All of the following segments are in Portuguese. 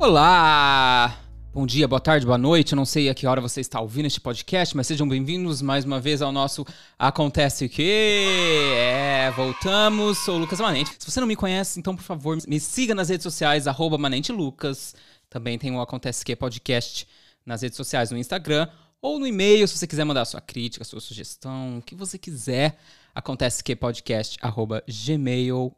Olá! Bom dia, boa tarde, boa noite. Eu não sei a que hora você está ouvindo este podcast, mas sejam bem-vindos mais uma vez ao nosso Acontece Que. É, voltamos. Sou o Lucas Manente. Se você não me conhece, então por favor me siga nas redes sociais, arroba Manente Lucas. Também tem o Acontece Que podcast nas redes sociais, no Instagram ou no e-mail, se você quiser mandar sua crítica, sua sugestão, o que você quiser. Acontece que podcast arroba gmail.com.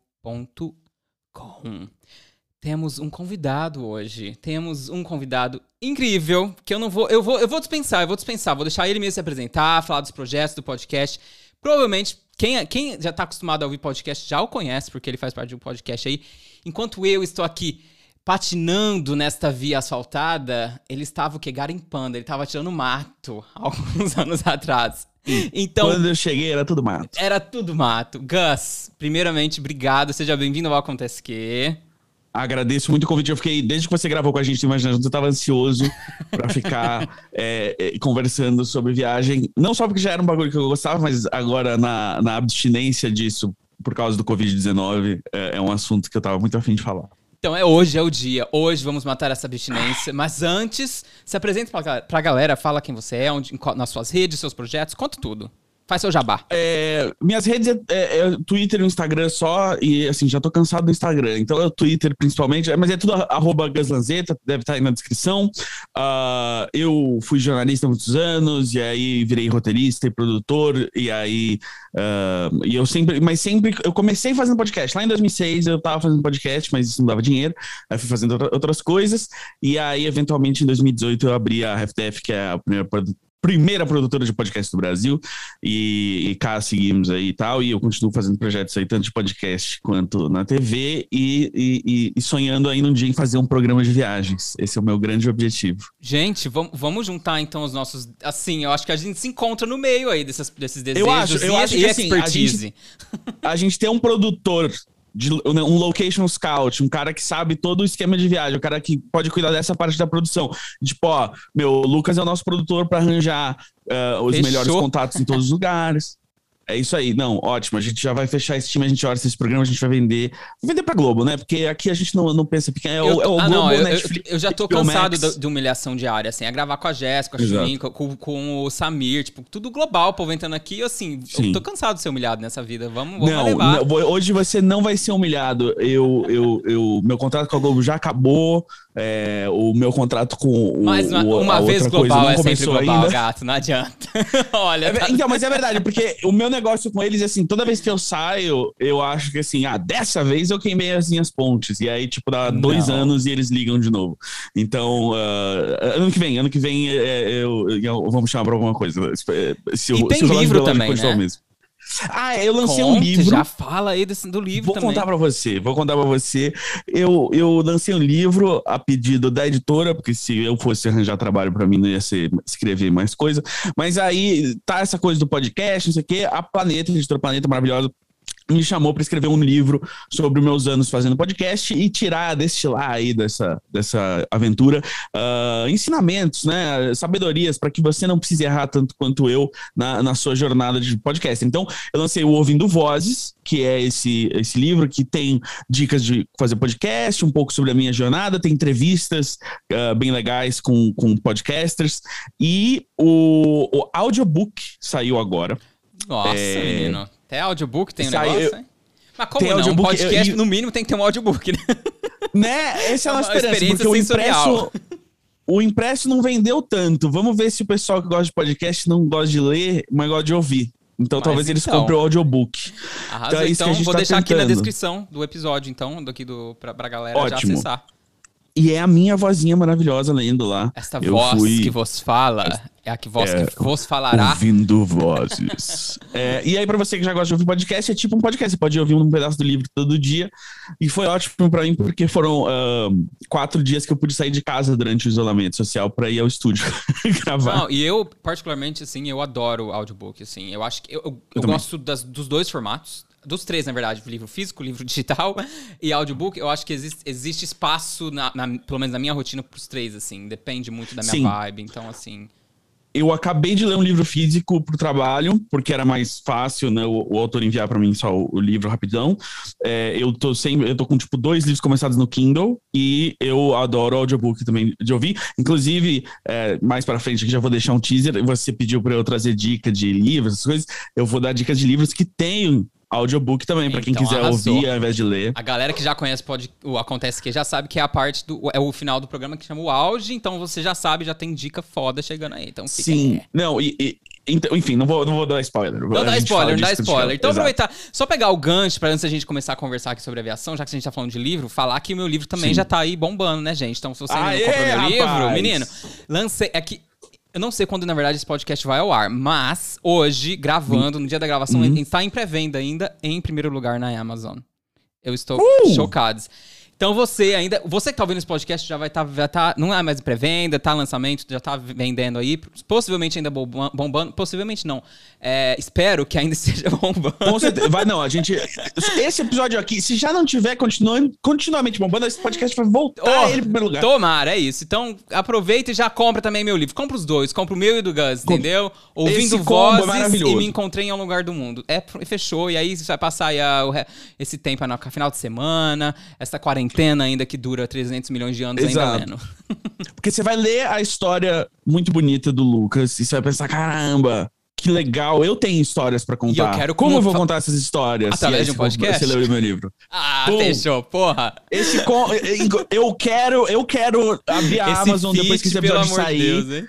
Temos um convidado hoje. Temos um convidado incrível, que eu não vou, eu vou, eu vou dispensar, eu vou dispensar, vou deixar ele mesmo se apresentar, falar dos projetos do podcast. Provavelmente quem, quem já está acostumado a ouvir podcast já o conhece, porque ele faz parte de um podcast aí. Enquanto eu estou aqui patinando nesta via asfaltada, ele estava o quê? Garimpando, ele estava tirando mato alguns anos atrás. Então, quando eu cheguei era tudo mato. Era tudo mato. Gus, primeiramente, obrigado, seja bem-vindo ao Acontece Que. Agradeço muito o convite. Eu fiquei, desde que você gravou com a gente, imaginando, eu estava ansioso para ficar é, é, conversando sobre viagem. Não só porque já era um bagulho que eu gostava, mas agora na, na abstinência disso, por causa do Covid-19, é, é, um assunto que eu estava muito afim de falar. Então é hoje, é o dia. Hoje vamos matar essa abstinência. Mas antes, se apresente para a galera, fala quem você é, onde, nas suas redes, seus projetos, conta tudo. Faz seu jabá. É, minhas redes é, é, é, Twitter e Instagram só, e assim, já tô cansado do Instagram. Então é o Twitter principalmente, mas é tudo arroba Gaslanzeta, deve estar tá aí na descrição. Uh, eu fui jornalista há muitos anos, e aí virei roteirista e produtor, e aí. Uh, e eu sempre. Mas sempre. Eu comecei fazendo podcast. Lá em 2006 eu tava fazendo podcast, mas isso não dava dinheiro. Aí fui fazendo outras coisas, e aí, eventualmente, em 2018 eu abri a FTF, que é a primeira primeira produtora de podcast do Brasil, e, e cá seguimos aí e tal, e eu continuo fazendo projetos aí, tanto de podcast quanto na TV, e, e, e, sonhando aí um dia em fazer um programa de viagens. Esse é o meu grande objetivo. Gente, vamos, vamos juntar então os nossos. Assim, eu acho que a gente se encontra no meio aí desses, desses desejos eu acho, eu acho que, assim, expertise. A gente, a gente tem um produtor de um location scout, um cara que sabe todo o esquema de viagem, um cara que pode cuidar dessa parte da produção. Tipo, ó, meu, o Lucas é o nosso produtor para arranjar uh, os Fechou. melhores contatos em todos os lugares. É isso aí. Não, ótimo. A gente já vai fechar esse time, a gente olha esse programa, a gente vai vender. Vender pra Globo, né? Porque aqui a gente não, não pensa pequeno. É, o, é o ah, Globo, não, eu, Netflix. Eu, eu já tô cansado de, de, humilhação diária, assim. É gravar com a Jéssica, com a com, com, o Samir, tipo, tudo global, o povo entrando aqui. Assim, Sim. eu tô cansado de ser humilhado nessa vida. Vamos, vamos não, levar. Não, hoje você não vai ser humilhado. Eu, eu, eu, meu contrato com a Globo já acabou. É, o meu contrato com mas uma, o, uma vez global é sempre global, ainda. gato, não adianta. Olha. É, tá... Então, mas é verdade, porque o meu negócio com eles, assim, toda vez que eu saio, eu acho que assim, ah, dessa vez eu queimei as minhas pontes. E aí, tipo, dá não. dois anos e eles ligam de novo. Então, uh, ano que vem, ano que vem é, eu, eu, eu, vamos chamar pra alguma coisa. Se, e tem se livro também, né? Mesmo. Ah, eu lancei Conte, um livro. Já fala aí desse, do livro vou também. contar para você, vou contar para você. Eu, eu lancei um livro a pedido da editora, porque se eu fosse arranjar trabalho para mim não ia ser escrever mais coisa. Mas aí tá essa coisa do podcast, não sei o quê. A Planeta, a editora Planeta maravilhosa, me chamou para escrever um livro sobre meus anos fazendo podcast e tirar, destilar aí dessa, dessa aventura uh, ensinamentos, né, sabedorias para que você não precise errar tanto quanto eu na, na sua jornada de podcast. Então, eu lancei o Ouvindo Vozes, que é esse, esse livro que tem dicas de fazer podcast, um pouco sobre a minha jornada, tem entrevistas uh, bem legais com, com podcasters e o, o audiobook saiu agora. Nossa, é... menino. Até audiobook tem um negócio, eu... hein? Mas como tem não? Um podcast, eu, no mínimo, tem que ter um audiobook, né? Né? Essa é, uma experiência, porque o impresso... O impresso não vendeu tanto. Vamos ver se o pessoal que gosta de podcast não gosta de ler, mas gosta de ouvir. Então mas talvez então... eles comprem o audiobook. Arrasou. Então, é então vou tá deixar tentando. aqui na descrição do episódio, então, daqui do, pra, pra galera Ótimo. já acessar. E é a minha vozinha maravilhosa lendo lá. Esta eu voz fui... que vos fala é a que voz é, que vos falará. Ouvindo vozes. é, e aí, pra você que já gosta de ouvir podcast, é tipo um podcast. Você pode ouvir um pedaço do livro todo dia. E foi ótimo pra mim, porque foram uh, quatro dias que eu pude sair de casa durante o isolamento social pra ir ao estúdio gravar. Não, e eu, particularmente, assim, eu adoro audiobook, assim. Eu acho que eu, eu, eu gosto das, dos dois formatos dos três, na verdade, livro físico, livro digital e audiobook, eu acho que existe, existe espaço, na, na, pelo menos na minha rotina, pros três, assim. Depende muito da minha Sim. vibe. Então, assim. eu acabei de ler um livro físico pro trabalho, porque era mais fácil, né, o, o autor enviar para mim só o, o, livro rapidão. É, eu tô sempre, eu tô com tipo dois livros começados no Kindle e eu adoro audiobook também de ouvir. Inclusive, é, mais para frente aqui já vou deixar um teaser. Você pediu para eu trazer dica de livros, essas coisas. Eu vou dar dicas de livros que tem audiobook também, para quem então, quiser arrasou. ouvir ao invés de ler. A galera que já conhece pode, o Acontece Que já sabe que é a parte do. É o final do programa que chama o auge, então você já sabe, já tem dica foda chegando aí. Então Sim. Aí. Não, e, e, então, enfim, não vou, não vou dar spoiler. Não dá spoiler, não dá spoiler. Então, Exato. aproveitar, só pegar o gancho para antes da gente começar a conversar aqui sobre aviação, já que a gente tá falando de livro, falar que o meu livro também Sim. já tá aí bombando, né, gente? Então, se você Aê, não comprou meu rapaz. livro, menino, lancei. É que eu não sei quando, na verdade, esse podcast vai ao ar, mas hoje, gravando, no dia da gravação, uhum. está em pré-venda ainda, em primeiro lugar na Amazon. Eu estou uh! chocado. Então você ainda. Você que tá ouvindo esse podcast já vai estar. Tá, tá, não é mais pré-venda, tá lançamento, já tá vendendo aí. Possivelmente ainda bombando. Possivelmente não. É, espero que ainda esteja bombando. Com certeza. Vai, não, a gente. Esse episódio aqui, se já não tiver continuando, continuamente bombando, esse podcast vai voltar oh, ele em primeiro lugar. Tomara, é isso. Então aproveita e já compra também meu livro. Compra os dois. Compra o meu e do Gus, Com... entendeu? Ouvindo é vozes é e me encontrei em um lugar do mundo. É, fechou. E aí você vai passar aí a, esse tempo no final de semana, essa quarentena quarentena ainda que dura 300 milhões de anos, Exato. ainda menos. Porque você vai ler a história muito bonita do Lucas e você vai pensar, caramba, que legal, eu tenho histórias para contar. E eu quero Como eu vou contar essas histórias? Através de um podcast? Você leu meu livro. Ah, Pum, fechou, porra. Esse com... eu quero, eu quero abrir a Esse Amazon feat, depois que esse episódio sair Deus,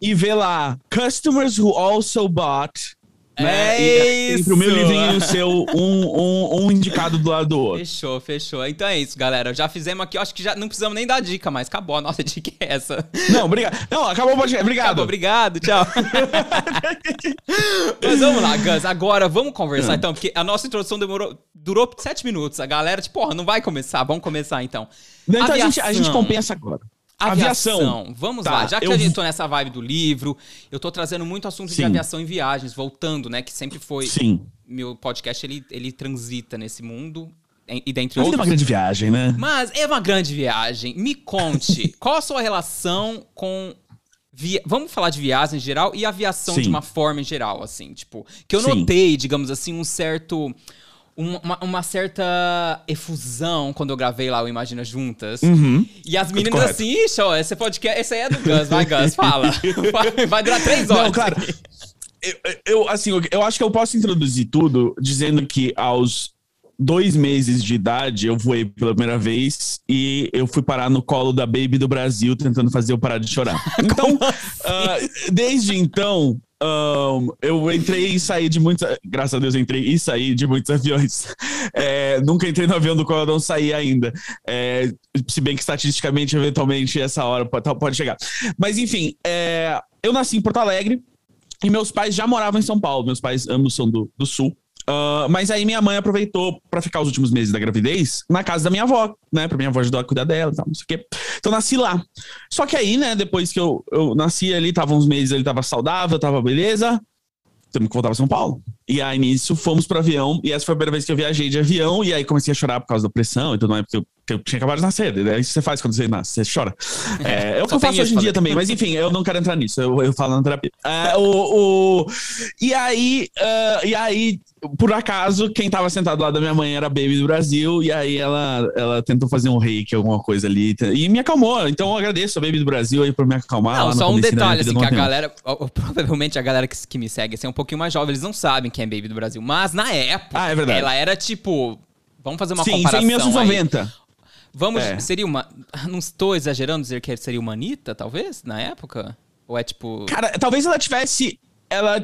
e ver lá customers who also bought né? É Entre o meu livrinho e o seu, um, um, um indicado do lado do outro. Fechou, fechou. Então é isso, galera. Já fizemos aqui, eu acho que já não precisamos nem dar dica mais. Acabou a nossa dica é essa. Não, obrigado. Não, acabou o podcast. Obrigado. Acabou, obrigado, tchau. Mas vamos lá, Gus. Agora vamos conversar hum. então, porque a nossa introdução demorou, durou sete minutos. A galera, tipo, porra, não vai começar. Vamos começar então. Então a gente, a gente compensa agora. Aviação. aviação. Vamos tá, lá. Já que eu... a gente tô nessa vibe do livro, eu tô trazendo muito assunto Sim. de aviação em viagens, voltando, né? Que sempre foi. Sim. Meu podcast, ele, ele transita nesse mundo. E dentre Mas outros. é uma grande viagem, né? Mas é uma grande viagem. Me conte, qual a sua relação com Via... Vamos falar de viagem em geral e aviação Sim. de uma forma em geral, assim, tipo. Que eu Sim. notei, digamos assim, um certo uma, uma, certa efusão quando eu gravei lá o Imagina Juntas. Uhum. E as meninas assim, ixi, ó, esse podcast, esse aí é do Gus, vai Gus, fala. vai, vai durar três horas. Não, claro. Eu, eu, assim, eu acho que eu posso introduzir tudo dizendo que aos dois meses de idade eu voei pela primeira vez e eu fui parar no colo da Baby do Brasil tentando fazer eu parar de chorar. Então, uh, desde então, um, eu entrei e saí de muitos. Graças a Deus, eu entrei e saí de muitos aviões. É, nunca entrei no avião do qual eu não saí ainda. É, se bem que estatisticamente, eventualmente, essa hora pode, pode chegar. Mas enfim, é, eu nasci em Porto Alegre e meus pais já moravam em São Paulo. Meus pais ambos são do, do Sul. Uh, mas aí minha mãe aproveitou para ficar os últimos meses da gravidez na casa da minha avó, né? Pra minha avó ajudar a cuidar dela e tal, não sei o quê. Então nasci lá. Só que aí, né, depois que eu, eu nasci ali, tava uns meses ali, tava saudável, tava beleza. Temos que voltar pra São Paulo. E aí nisso fomos pro avião. E essa foi a primeira vez que eu viajei de avião. E aí comecei a chorar por causa da pressão e tudo mais, porque eu, eu tinha acabado de nascer. Né? Isso você faz quando você nasce, você chora. É, é o que eu faço hoje em dia também. Mas enfim, eu não quero entrar nisso. Eu, eu falo na terapia. É, o, o, e aí, uh, e aí por acaso, quem tava sentado lá da minha mãe era a Baby do Brasil, e aí ela, ela tentou fazer um reiki, alguma coisa ali, e me acalmou. Então eu agradeço a Baby do Brasil aí por me acalmar. Não, só um detalhe, assim, que a galera, provavelmente a galera que, que me segue, assim, é um pouquinho mais jovem, eles não sabem quem é Baby do Brasil, mas na época, ah, é ela era tipo, vamos fazer uma Sim, comparação Sim, em 1990. Vamos, é. seria uma, não estou exagerando dizer que seria uma Anitta, talvez, na época? Ou é tipo... Cara, talvez ela tivesse ela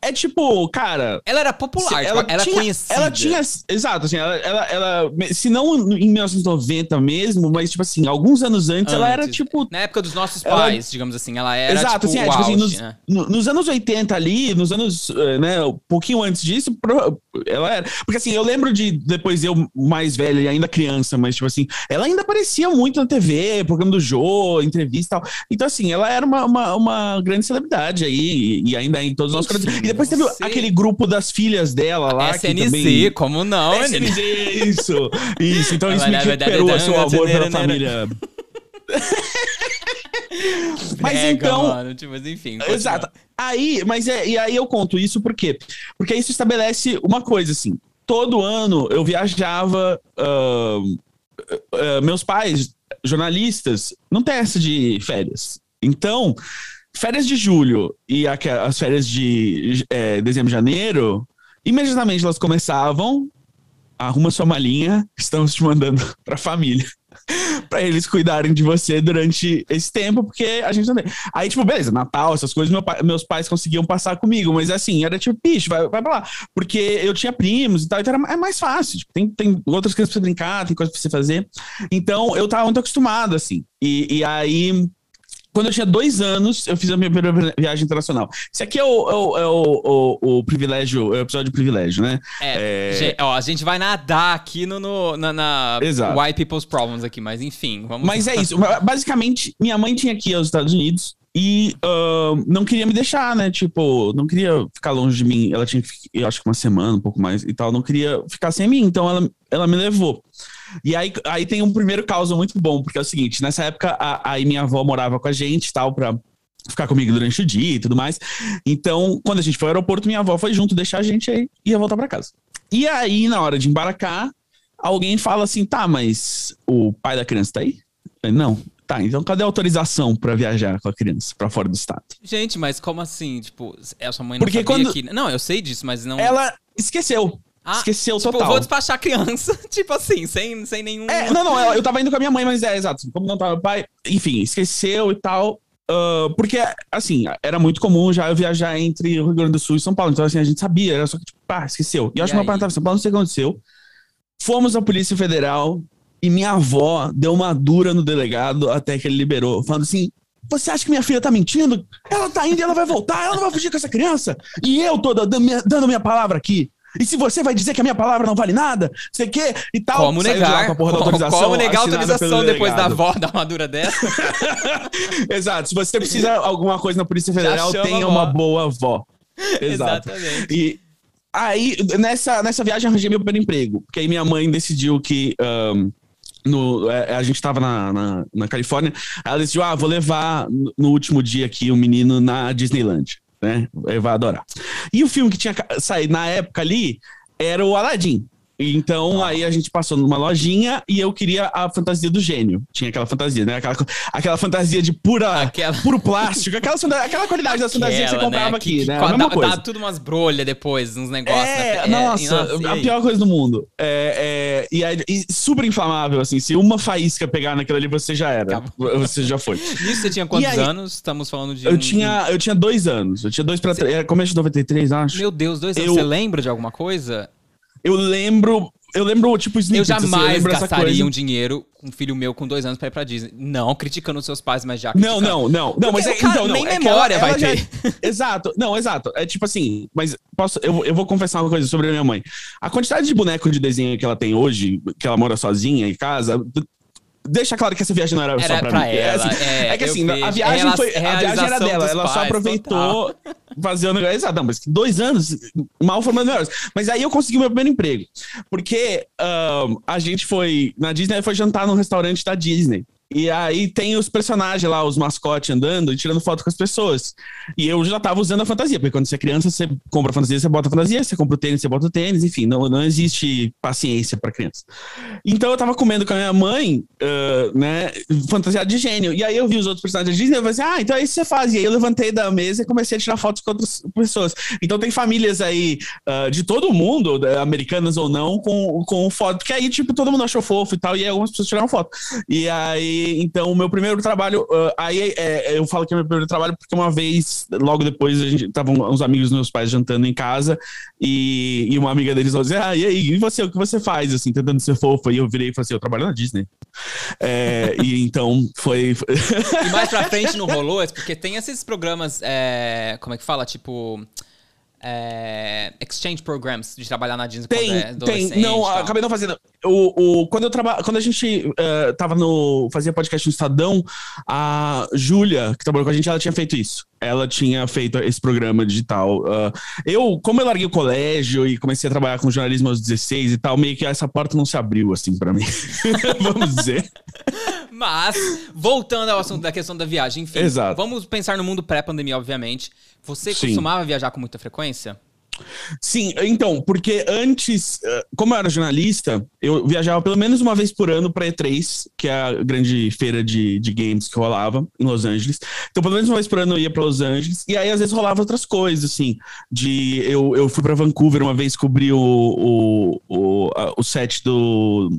é tipo, cara. Ela era popular, ela tipo, era tinha, conhecida. Ela tinha. Exato, assim, ela, ela, ela, Se não em 1990 mesmo, mas, tipo assim, alguns anos antes, antes ela era tipo. Na época dos nossos pais, ela, digamos assim, ela era. Exato, tipo, assim, é, tipo assim, nos, né? nos, anos 80 ali, nos anos. Eh, né, um pouquinho antes disso, ela era. Porque assim, eu lembro de depois eu mais velha e ainda criança, mas, tipo assim, ela ainda aparecia muito na TV, programa do Jô, entrevista e tal. Então, assim, ela era uma, uma, uma grande celebridade aí, e ainda é em todos os nossos E depois teve aquele grupo das filhas dela lá. SNZ, também... como não? SNZ, isso. Isso, então isso me recuperou o seu amor pela família. Mas então. Mano, tipo, mas enfim. continua. Exato. Aí, mas é, e aí eu conto isso por quê? Porque isso estabelece uma coisa assim. Todo ano eu viajava. ahn, ah, meus pais, jornalistas, não tem essa de férias. Então, férias de julho e as férias de é, dezembro e janeiro, imediatamente elas começavam. Arruma sua malinha, estamos te mandando pra família. pra eles cuidarem de você durante esse tempo, porque a gente também. Aí, tipo, beleza, Natal, essas coisas, meu meus pais conseguiam passar comigo, mas assim, era tipo, bicho, vai, vai pra lá. Porque eu tinha primos e tal, então era, é mais fácil. Tipo, tem, tem outras coisas pra você brincar, tem coisas pra você fazer. Então, eu tava muito acostumado, assim. E, e aí. Quando eu tinha dois anos, eu fiz a minha primeira viagem internacional. Esse aqui é o, é o, é o, o- o privilégio, é o episódio de privilégio, né? É, É. ge- ó, a gente vai nadar aqui no, no- na, na Exato. White People's Problems aqui, mas enfim, vamos Mas é isso. Basicamente, minha mãe tinha aqui aos Estados Unidos e ahn, não queria me deixar, né? Tipo, não queria ficar longe de mim. Ela tinha, eu acho que uma semana, um pouco mais e tal. Não queria ficar sem mim, então ela, ela me levou. E aí, aí tem um primeiro caso muito bom, porque é o seguinte: nessa época, a, aí minha avó morava com a gente e tal, pra ficar comigo durante o dia e tudo mais. Então, quando a gente foi ao aeroporto, minha avó foi junto deixar a gente aí e ia voltar pra casa. E aí, na hora de embarcar, alguém fala assim: tá, mas o pai da criança tá aí? Falei, Não. Tá, então cadê a autorização pra viajar com a criança pra fora do estado? Gente, mas como assim? Tipo, a sua mãe não Porque quando- que... Não, eu sei disso, mas não... Ela esqueceu. Ah, esqueceu tipo, total. vou despachar a criança, tipo assim, sem, sem nenhum... É, não, não, eu, eu tava indo com a minha mãe, mas é, exato. Como não tava meu pai, enfim, esqueceu e tal. ah, porque, assim, era muito comum já eu viajar entre o Rio Grande do Sul e São Paulo. Então, assim, a gente sabia, era só que, tipo, pá, esqueceu. E eu acho que meu pai não tava em São Paulo, não sei o que aconteceu. Fomos à Polícia Federal e minha avó deu uma dura no delegado até que ele liberou, falando assim. Você acha que minha filha tá mentindo? Ela tá indo e ela vai voltar, ela não vai fugir com essa criança. E eu tô dando minha, dando minha palavra aqui. E se você vai dizer que a minha palavra não vale nada, sei que e tal. Como negar? com a porra da Como- autorização Como negar a autorização depois da avó dar uma dura dessa? Exato. Se você precisa de alguma coisa na Polícia Federal, tenha uma boa avó. Exato. Exatamente. E aí, nessa, nessa viagem, eu arranjei meu primeiro emprego. Porque aí minha mãe decidiu que. ahn, no, é, a gente tava na, na, na Califórnia. Ela decidiu: ah, vou levar no- no último dia aqui o menino na Disneyland. Né? Vai adorar. E o filme que tinha saído na época ali era o Aladdin. Então aí a gente passou numa lojinha e eu queria a fantasia do gênio. Tinha aquela fantasia, né? Aquela, aquela fantasia de pura, Aquela- puro plástico, aquela, aquela qualidade da fantasia que você Aquela, comprava né, aqui, que, né? que a mesma dá, coisa. dá tudo umas brolhas depois, uns negócios. É, né? nossa, e a pior coisa do mundo. É, é, e, aí- e super inflamável, assim. Se uma faísca pegar naquilo ali, você já era. Acabou. Você já foi. Nisso você tinha quantos aí? anos? Estamos falando de. Eu um- tinha, eu tinha dois anos. Eu tinha dois pra três. Era começo de 93, acho. Meu Deus, dois anos. Eu- Você lembra de alguma coisa? Eu lembro. Eu lembro, tipo, Eu snippets, assim, jamais lembro essa gastaria um dinheiro com um filho meu com dois anos pra ir pra Disney. Não criticando os seus pais, mas já Não, criticando. não, não, não, mas Porque é, cara então, não, nem é memória ela- vai ela ter. já- exato, não, exato. É tipo assim, mas posso, eu, eu vou confessar uma coisa sobre a minha mãe. A quantidade de boneco de desenho que ela tem hoje, que ela mora sozinha em casa, deixa claro que essa viagem não era, só Era pra, pra mim. ela, assim, é, é que assim, a vejo. viagem Rela- foi, a viagem era dela, ela só aproveitou fazer o negócio. Exato, não, mas dois anos, mal formando melhores. Mas aí eu consegui o meu primeiro emprego. Porque ahn, a gente foi na Disney, foi jantar num restaurante da Disney. E aí tem os personagens lá, os mascotes andando e tirando foto com as pessoas. E eu já tava usando a fantasia, porque quando você é criança, você compra fantasia, você bota fantasia, você compra o tênis, você bota o tênis, enfim, não, não existe paciência pra criança. Então eu tava comendo com a minha mãe, ah, né, fantasiado de gênio. E aí eu vi os outros personagens da Disney e eu falei assim, ah, então é isso que você faz. E aí eu levantei da mesa e comecei a tirar fotos com outras pessoas. Então tem famílias aí ah, de todo mundo, americanas ou não, com, com foto. Porque aí, tipo, todo mundo achou fofo e tal, e aí algumas pessoas tiraram foto. E aí, então, o meu primeiro trabalho, ah, aí é, eu falo que é meu primeiro trabalho porque uma vez, logo depois, a gente estavam uns amigos dos meus pais jantando em casa e, e uma amiga deles falou assim: Ah, e aí, e você, o que você faz, assim, tentando ser fofa? E eu virei e falei assim: Eu trabalho na Disney. É, e então foi. E mais pra frente não rolou, é porque tem esses programas, é, como é que fala? Tipo. é, exchange programs de trabalhar na Disney quando é Tem, tem. Não, acabei não fazendo. O, o, quando eu traba, quando a gente eh, tava no. fazia podcast no Estadão, a Júlia, que trabalhou com a gente, ela tinha feito isso. Ela tinha feito esse programa digital. Ah, eu, como eu larguei o colégio e comecei a trabalhar com jornalismo aos 16 e tal, meio que essa porta não se abriu, assim, pra mim. Vamos dizer. Mas, voltando ao assunto da questão da viagem, enfim, Exato. vamos pensar no mundo pré-pandemia, obviamente. Você Sim. costumava viajar com muita frequência? Sim, então, porque antes, eh, como eu era jornalista, eu viajava pelo menos uma vez por ano para E3, que é a grande feira de, de games que rolava em Los Angeles. Então, pelo menos uma vez por ano eu ia para Los Angeles, e aí às vezes rolava outras coisas, assim, de eu, eu fui para Vancouver uma vez cobrir o, o, o, a- o set do,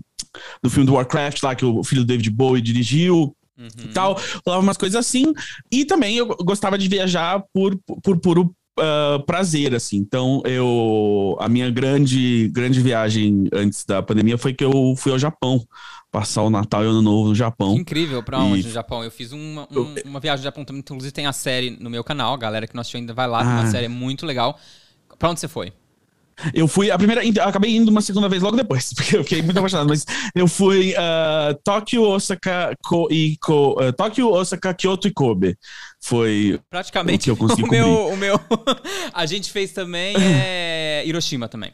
do filme do Warcraft lá, que o filho do David Bowie dirigiu, e tal. Rolava umas coisas assim. E também eu gostava de viajar por, por puro ah, prazer, assim. Então, eu. A minha grande, grande viagem antes da pandemia foi que eu fui ao Japão. Passar o Natal e o Ano Novo no Japão. Que incrível, pra onde E- no Japão? Eu fiz uma, um- uma viagem no Japão também, inclusive tem a série no meu canal, a galera que não assistiu ainda vai lá, tem uma Ah. série muito legal. Pra onde você foi? Eu fui. A primeira. Acabei indo uma segunda vez logo depois, porque eu fiquei muito apaixonado. Mas eu fui ah, Tóquio, Osaka Ko, e Ko, ah, Tóquio, Osaka, Kyoto e Kobe. Foi. Praticamente O que eu consegui o meu, o meu. a gente fez também é Hiroshima também.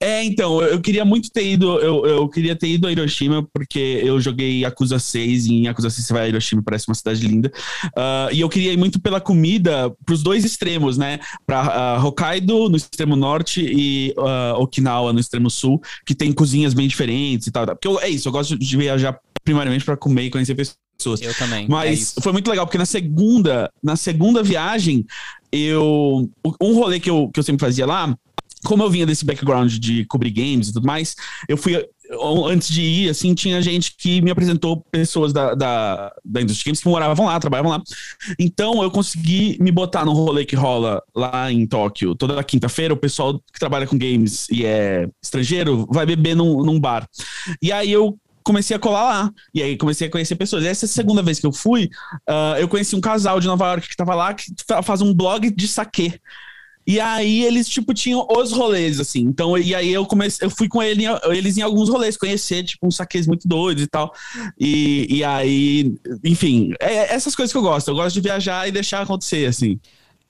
É, então, eu eu queria muito ter ido, eu, eu queria ter ido a Hiroshima, porque eu joguei Yakuza 6, e em Yakuza 6 você vai a Hiroshima, parece uma cidade linda. Ah, e eu queria ir muito pela comida pros dois extremos, né? Pra ah, Hokkaido, no extremo norte, e ah, Okinawa, no extremo sul, que tem cozinhas bem diferentes e tal. Porque eu- é isso, eu gosto de viajar primariamente pra comer e conhecer pessoas. Eu também. é Mas isso. foi muito legal, porque na segunda, na segunda viagem, eu. Um rolê que eu, que eu sempre fazia lá, como eu vinha desse background de cobrir games e tudo mais, eu fui. Antes de ir, assim, tinha gente que me apresentou pessoas da, da, da indústria games que moravam lá, trabalhavam lá. Então eu consegui me botar no rolê que rola lá em Tóquio. Toda quinta-feira, o pessoal que trabalha com games e é estrangeiro vai beber num, num bar. E aí eu comecei a colar lá. E aí comecei a conhecer pessoas. E essa segunda vez que eu fui, ah, eu conheci um casal de Nova York que tava lá, que fa- faz um blog de saquê. E aí eles, tipo, tinham os rolês, assim. Então, e aí eu comecei, eu fui com ele, eles em alguns rolês, conhecer, tipo, uns saquês muito doidos e tal. E, e aí, enfim, é essas coisas que eu gosto. Eu gosto de viajar e deixar acontecer, assim.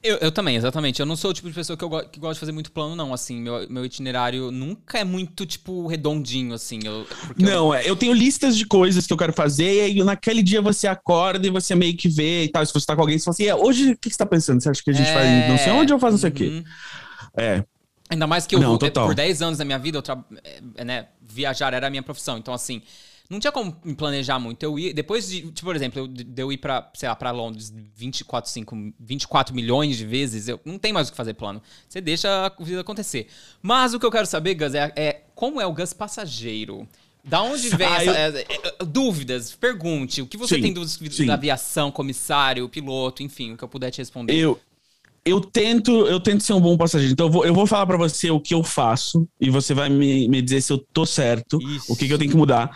Eu, eu também, exatamente. Eu não sou o tipo de pessoa que, eu go- que gosta de fazer muito plano, não. Assim, meu, meu itinerário nunca é muito, tipo, redondinho, assim. Eu, porque eu- Não, é, eu tenho listas de coisas que eu quero fazer, e aí naquele dia você acorda e você meio que vê e tal. Se você tá com alguém, você fala assim, é, hoje o que que você tá pensando? Você acha que a gente É, faz não sei onde ou faz não sei o quê? uhum. É. Ainda mais que eu, Não, total. por 10 anos da minha vida, eu tra... é, né, viajar era a minha profissão. Então, assim, não tinha como me planejar muito. Eu ia, depois de, tipo, por exemplo, eu, de eu ir pra, sei lá, pra Londres 24, 5, 24 milhões de vezes, eu não tem mais o que fazer plano. Você deixa a vida acontecer. Mas o que eu quero saber, Gus, é, é como é o Gus passageiro? Da onde vem Ah, essa, eu- é, é, dúvidas? Pergunte. O que você Sim, tem dúvidas sim. da aviação, comissário, piloto, enfim, o que eu puder te responder. Eu, eu tento, eu tento ser um bom passageiro. Então eu vou, eu vou falar pra você o que eu faço e você vai me, me dizer se eu tô certo, Ixi. o que, que eu tenho que mudar.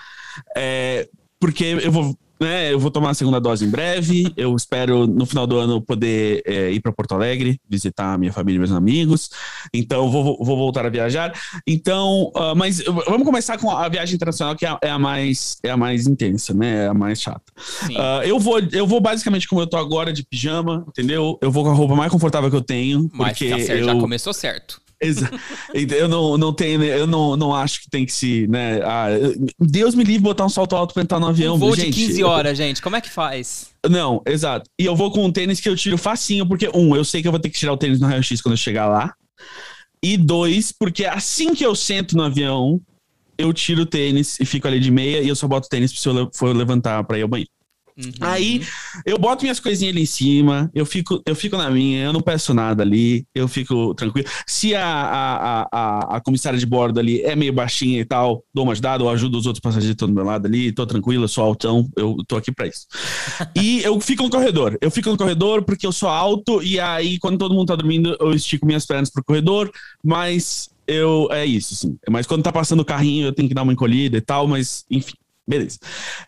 É, porque eu vou, né, eu vou tomar a segunda dose em breve. Eu espero no final do ano poder é, ir para Porto Alegre, visitar minha família e meus amigos. Então vou, vou voltar a viajar. Então, ah, mas vamos começar com a viagem internacional que é a, é a mais é a mais intensa, né? É a mais chata. Ah, eu, vou, eu vou basicamente como eu tô agora, de pijama, entendeu? Eu vou com a roupa mais confortável que eu tenho. Mas porque eu, já começou certo. Eu não, não tenho, eu não, não acho que tem que se, né? Ah, eu- Deus me livre botar um salto alto pra entrar no avião, um voo gente. de 15 horas, gente. Como é que faz? Não, exato. E eu vou com um tênis que eu tiro facinho, porque, um, eu sei que eu vou ter que tirar o tênis no raio-x quando eu chegar lá. E dois, porque assim que eu sento no avião, eu tiro o tênis e fico ali de meia e eu só boto o tênis se eu for levantar pra ir ao banheiro. Uhum. Aí eu boto minhas coisinhas ali em cima, eu fico, eu fico na minha, eu não peço nada ali, eu fico tranquilo. Se a, a, a, a, comissária de bordo ali é meio baixinha e tal, dou uma ajudada, eu ajudo os outros passageiros que estão do meu lado ali, tô tranquilo, eu sou altão, eu tô aqui pra isso. e eu fico no corredor, eu fico no corredor porque eu sou alto e aí quando todo mundo tá dormindo eu estico minhas pernas pro corredor, mas eu, é isso, assim. Mas quando tá passando o carrinho eu tenho que dar uma encolhida e tal, mas enfim. Beleza.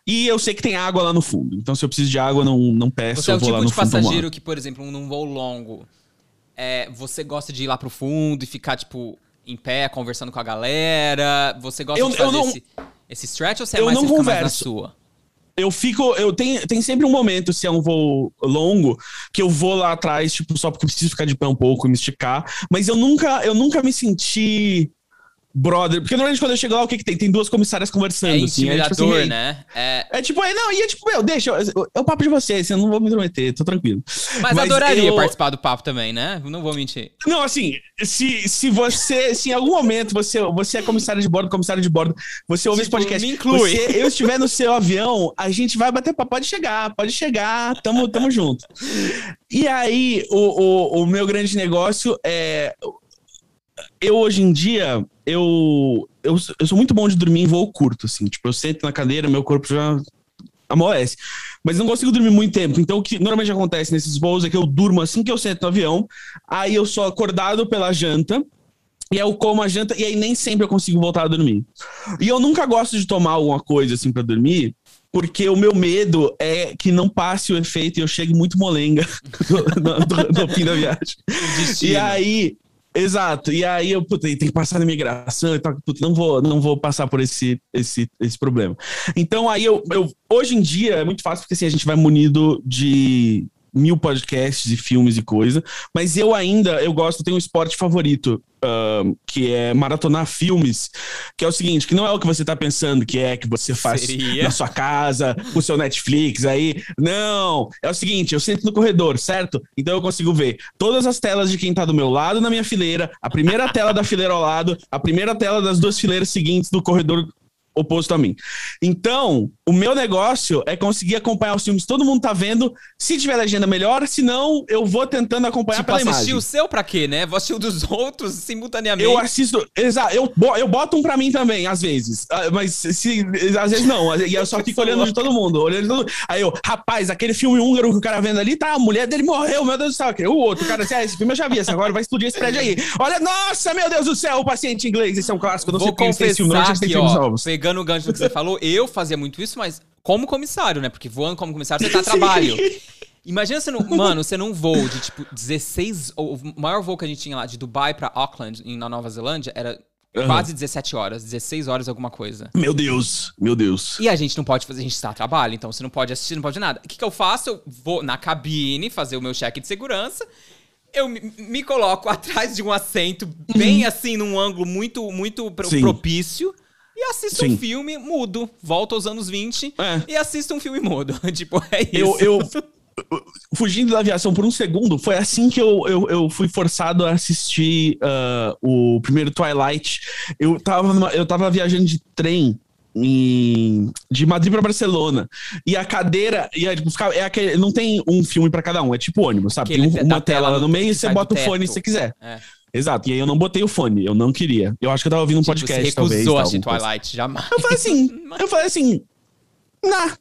E eu sei que tem água lá no fundo. Então, se eu preciso de água, não, não peço. Você é eu o tipo de passageiro que, por exemplo, num voo longo, é, você gosta de ir lá pro fundo e ficar, tipo, em pé, conversando com a galera? Você gosta Eu- de eu fazer não- esse, esse stretch ou você é mais, não você mais na converso. sua? Eu fico. Eu tenho, tem sempre um momento, se é um voo longo, que eu vou lá atrás, tipo, só porque eu preciso ficar de pé um pouco e me esticar. Mas eu nunca, eu nunca me senti brother. Porque normalmente quando eu chego lá, o que, que tem? Tem duas comissárias conversando. É assim, aí, tipo, assim, né? É... É tipo, aí não, e é tipo, meu, deixa, é o papo de vocês, eu não vou me intrometer, tô tranquilo. Mas, adoraria eu- participar do papo também, né? Não vou mentir. Não, assim, se, se você, se em algum momento você, você é comissário de bordo, comissário de bordo, você ouve Tipo, esse podcast, me inclui. você- eu estiver no seu avião, a gente vai bater papo, pode chegar, pode chegar, tamo, tamo junto. E aí, o, o, o meu grande negócio é, eu hoje em dia, eu, eu, eu sou muito bom de dormir em voo curto, assim, tipo, eu sento na cadeira, meu corpo já amolece. Mas não consigo dormir muito tempo. Então, o que normalmente acontece nesses voos é que eu durmo assim que eu sento no avião, aí eu sou acordado pela janta, e aí eu como a janta, e aí nem sempre eu consigo voltar a dormir. E eu nunca gosto de tomar alguma coisa assim pra dormir, porque o meu medo é que não passe o efeito e eu chegue muito molenga no, no- no fim da viagem. E aí, exato. E aí eu, puta, tem que passar na imigração e tal. Puta, não vou, não vou passar por esse, esse, esse problema. Então aí eu, eu, hoje em dia é muito fácil porque assim a gente vai munido de mil podcasts e filmes e coisa, mas eu ainda, eu gosto, tenho um esporte favorito, ahn, que é maratonar filmes, que é o seguinte, que não é o que você tá pensando, que é que você faz Seria? na sua casa, com o seu Netflix aí. Não, é o seguinte, eu sento no corredor, certo? Então eu consigo ver todas as telas de quem tá do meu lado na minha fileira, a primeira tela da fileira ao lado, a primeira tela das duas fileiras seguintes do corredor oposto a mim. Então, o meu negócio é conseguir acompanhar os filmes que todo mundo tá vendo. Se tiver legenda, melhor. Se não, eu vou tentando acompanhar Tipo, pela assistir imagem. o seu pra quê, né? Vou assistir o dos outros simultaneamente. Eu assisto, exato, eu, eu boto um pra mim também, às vezes. Ah, Mas se, às vezes não. E eu só fico olhando de todo mundo, olhando de todo mundo. Aí eu, rapaz, aquele filme húngaro que o cara vendo ali, tá, a mulher dele morreu, meu Deus do céu. O outro, cara, assim, ah, esse filme eu já vi, esse agora vai explodir esse prédio aí. Olha, nossa, meu Deus do céu, o paciente inglês, esse é um clássico, não Vou sei porque esse filme, confessar não sei se tem que, filmes ó, novos. Pegando o gancho do que você falou, eu fazia muito isso, mas como comissário, né? Porque voando como comissário, você tá a trabalho. Imagina você não. Mano, você num voo de tipo 16. O maior voo que a gente tinha lá de Dubai pra Auckland, na Nova Zelândia, era Aham. quase 17 horas, 16 horas alguma coisa. Meu Deus, meu Deus. E a gente não pode fazer, a gente está a trabalho, então você não pode assistir, não pode nada. O que, que eu faço? Eu vou na cabine fazer o meu check de segurança. Eu me, me coloco atrás de um assento, bem assim, num ângulo muito, muito pro- Uhum. Propício. E assisto um Sim. filme mudo. Volto aos anos 20 É. e assisto um filme mudo. tipo, é isso. Eu, eu, fugindo da aviação por um segundo, foi assim que eu, eu, eu fui forçado a assistir ah, o primeiro Twilight. Eu tava, numa- eu tava viajando de trem. em- de Madrid para Barcelona. E a cadeira. E é, tipo, é aquele, não tem um filme para cada um, é tipo ônibus, sabe? Aquele Tem um- da uma tela lá no meio e você bota o fone se você quiser. É. Exato. E aí eu não botei o fone, eu não queria. Eu acho que eu tava ouvindo um Tipo, podcast, você recusou talvez. a coisa. Twilight, jamais. Eu falei assim, eu falei assim, nah.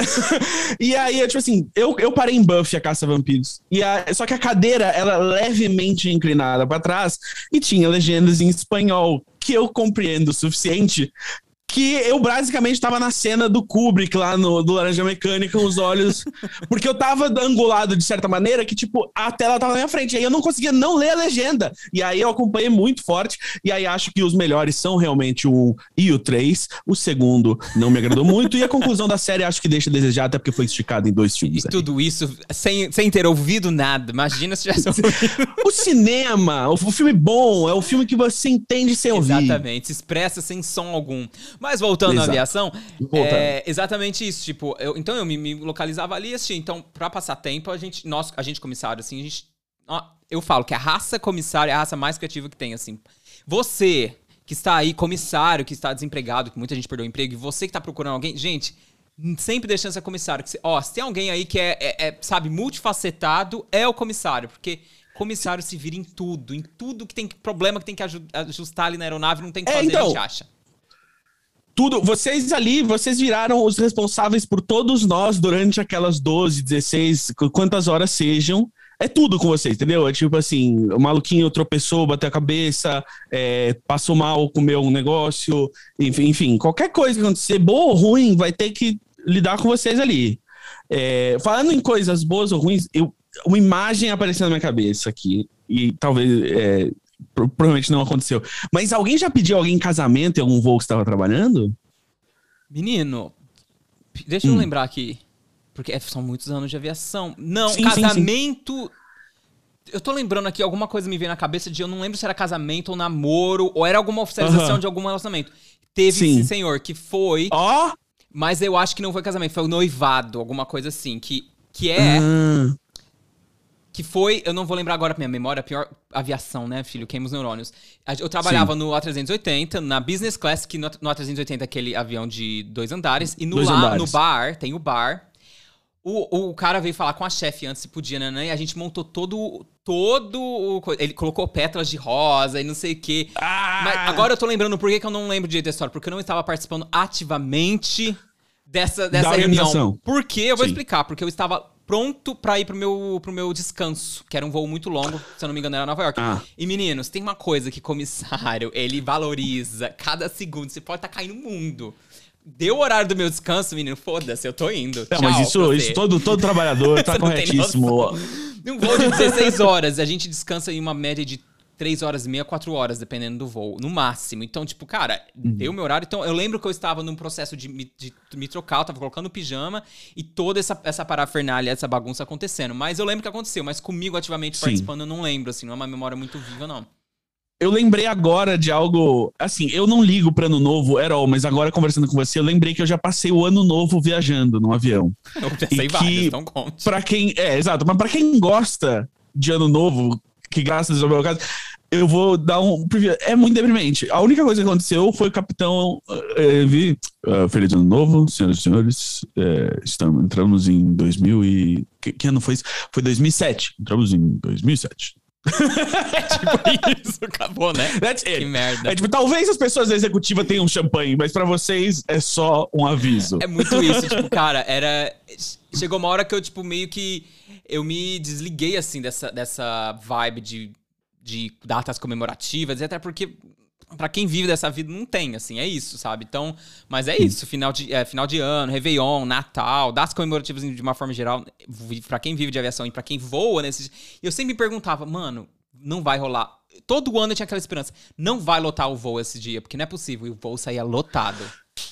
e aí, eu, tipo assim, eu, eu parei em Buffy, a Caça a Vampiros. E a, só que a cadeira, ela é levemente inclinada pra trás e tinha legendas em espanhol, que eu compreendo o suficiente. Que eu basicamente tava na cena do Kubrick lá no do Laranja Mecânica, com os olhos. Porque eu tava angulado de certa maneira que, tipo, a tela tava na minha frente. E aí eu não conseguia não ler a legenda. E aí eu acompanhei muito forte. E aí acho que os melhores são realmente o 1 e o 3. O segundo não me agradou muito. E a conclusão da série acho que deixa a desejar, até porque foi esticado em dois E filmes. aí. tudo isso sem, sem ter ouvido nada. Imagina se tivesse ouvido. O cinema, o, o filme bom, é o filme que você entende sem ouvir. Exatamente, se expressa sem som algum. Mas voltando à Exato. aviação, Voltando. é exatamente isso. Tipo, eu- então eu me, me localizava ali e assistia. Então, pra passar tempo, a gente, nós, a gente comissário, assim, a gente. ó, eu falo que a raça comissário é a raça mais criativa que tem, assim. Você que está aí, comissário, que está desempregado, que muita gente perdeu o emprego, e você que está procurando alguém, gente. Sempre dê chance a comissário. Que se, ó, se tem alguém aí que é, é- é, sabe, multifacetado, é o comissário. Porque comissário se vira em tudo. Em tudo que tem problema que tem que aju- ajustar ali na aeronave, não tem que É, fazer, a então, gente acha. Tudo, vocês ali, vocês viraram os responsáveis por todos nós durante aquelas 12, 16, qu- quantas horas sejam. É tudo com vocês, entendeu? É tipo assim, o maluquinho tropeçou, bateu a cabeça, é, passou mal, comeu um negócio, enfim, enfim, qualquer coisa que acontecer, boa ou ruim, vai ter que lidar com vocês ali. É, falando em coisas boas ou ruins, eu, uma imagem apareceu na minha cabeça aqui, e talvez, é, provavelmente não aconteceu. Mas alguém já pediu alguém em casamento em algum voo que estava trabalhando? Menino, deixa eu Hum. lembrar aqui. Porque é- são muitos anos de aviação. Não, Sim, sim, sim. casamento. Eu tô lembrando aqui, alguma coisa me veio na cabeça de eu não lembro se era casamento ou namoro, ou era alguma oficialização de algum relacionamento. Teve Sim. sim, senhor, que foi. Ó! Mas eu acho que não foi casamento, foi o noivado, alguma coisa assim. Que, que é. Ah, Que foi. Eu não vou lembrar agora minha memória, pior aviação, né, filho? Queima os neurônios. A- Eu trabalhava no A380, na Business Class, que no, no A380 é aquele avião de dois andares. E no, Dois lá, andares. no bar, tem o bar. O, o cara veio falar com a chefe antes se podia, né, né? E a gente montou todo. Todo o. Ele colocou pétalas de rosa e não sei o quê. Ah! Mas agora eu tô lembrando por que que eu não lembro direito da história. Porque eu não estava participando ativamente dessa, dessa Da reunião. Por quê? Eu vou Sim. explicar. Porque eu estava pronto pra ir pro meu, pro meu descanso, que era um voo muito longo, se eu não me engano, era Nova York. Ah. E meninos, tem uma coisa que comissário, ele valoriza cada segundo. Você pode estar caindo no mundo. Deu o horário do meu descanso, menino, foda-se, eu tô indo. Não, Tchau mas isso, isso todo, todo trabalhador tá corretíssimo. Um voo de 16 horas, a gente descansa em uma média de 3 horas e meia, 4 horas, dependendo do voo, no máximo. Então, tipo, cara, Uhum. deu meu horário. Então, eu lembro que eu estava num processo de me, de me trocar, eu tava colocando pijama e toda essa, essa parafernália, essa bagunça acontecendo. Mas eu lembro que aconteceu, mas comigo ativamente Sim. participando, eu não lembro, assim, não é uma memória muito viva, não. Eu lembrei agora de algo. Assim, eu não ligo pra ano novo, era all, mas agora conversando com você, eu lembrei que eu já passei o ano novo viajando num avião. Eu pensei E várias, que- então conte. Pra quem. É, exato, mas pra quem gosta de ano novo, que graças ao meu caso, eu vou dar um. É muito deprimente. A única coisa que aconteceu foi o capitão. eh, vi. eh, Feliz ano novo, senhoras e senhores. eh, estamos, entramos em 2000 e. Que, que ano foi isso? Foi 2007. Entramos em 2007. tipo isso, acabou, né? That's Que it. merda. É tipo, talvez as pessoas da executiva tenham champanhe, mas pra vocês é só um aviso. É muito isso, tipo, cara, era. Chegou uma hora que eu, tipo, meio que. Eu me desliguei, assim, dessa, dessa vibe de, de datas comemorativas, até porque. Pra quem vive dessa vida, não tem, assim, é isso, sabe? Então, mas é isso, final de, é, final de ano, Réveillon, Natal, datas comemorativas de uma forma geral, pra quem vive de aviação e pra quem voa nesses. Eu sempre me perguntava, mano, não vai rolar. Todo ano eu tinha aquela esperança, não vai lotar o voo esse dia, porque não é possível, e o voo saía lotado.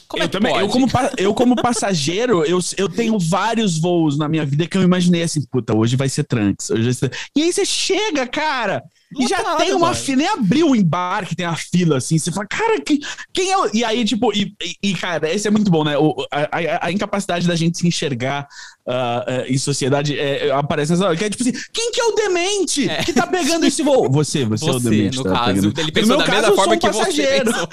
Como eu é também, pode? eu como, eu como passageiro, eu, eu tenho vários voos na minha vida que eu imaginei assim, puta, hoje vai ser trunks. Hoje ser... E aí você chega, cara, e já Lotado, tem uma fila, nem abriu o embarque, tem a fila assim, você fala, cara, quem, quem é o... E aí, tipo, e, e- cara, esse é muito bom, né? O, a, a- a incapacidade da gente se enxergar ah, ah, em sociedade é, aparece nessa hora, que é tipo assim, quem que é o demente É. que tá pegando esse voo? Você, você, é o Você, demente. no tá caso, pegando. ele No pensou meu da mesma caso, eu forma um que você passageiro. pensou.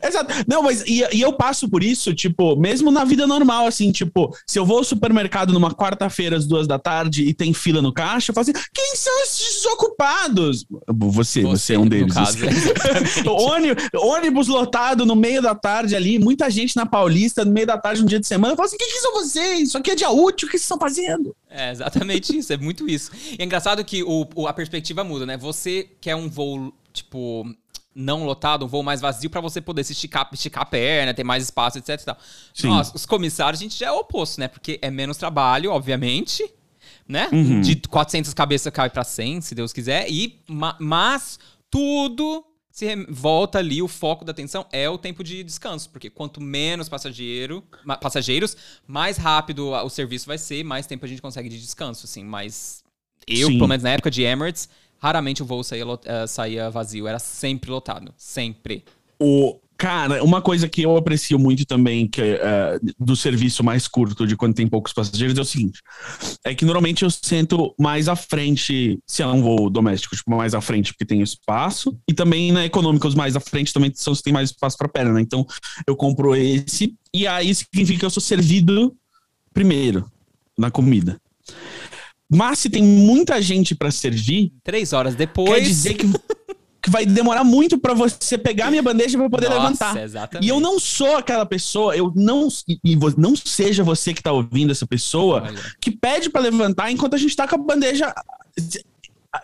Exato. Não, mas e, e eu passo por isso, tipo, mesmo na vida normal, assim, tipo, se eu vou ao supermercado numa quarta-feira às duas da tarde e tem fila no caixa, eu falo assim: quem são esses desocupados? Você, você, é um deles. caso, ônibus lotado no meio da tarde ali, muita gente na Paulista no meio da tarde, no dia de semana. Eu falo assim: quem que são vocês? Isso aqui é dia útil, o que vocês estão fazendo? É exatamente isso, é muito isso. E é engraçado que o, o- a perspectiva muda, né? Você quer um voo, tipo, não lotado, um voo mais vazio pra você poder se esticar, esticar a perna, ter mais espaço, etc tal. Nós, os comissários, a gente já é o oposto, né? Porque é menos trabalho, obviamente, né? Uhum. De 400 cabeças cai pra 100, se Deus quiser. E, ma- mas tudo se volta ali, o foco da atenção é o tempo de descanso. Porque quanto menos passageiro, passageiros, mais rápido o serviço vai ser, mais tempo a gente consegue de descanso, assim. Mas eu, Sim. pelo menos na época de Emirates, raramente o voo saía, eh, saía vazio. Era sempre lotado. Sempre. O, cara, uma coisa que eu aprecio muito também que é, do serviço mais curto de quando tem poucos passageiros é o seguinte: é que normalmente eu sento mais à frente, se é um voo doméstico, tipo, mais à frente porque tem espaço, e também na econômica os mais à frente também são que tem mais espaço para perna, né? Então eu compro esse, e aí significa que eu sou servido primeiro na comida. Mas se tem muita gente para servir, Três horas depois. quer dizer que, que vai demorar muito para você pegar minha bandeja para poder Nossa, levantar. Exatamente. E eu não sou aquela pessoa, eu não e- não seja você que tá ouvindo essa pessoa Olha. que pede para levantar enquanto a gente tá com a bandeja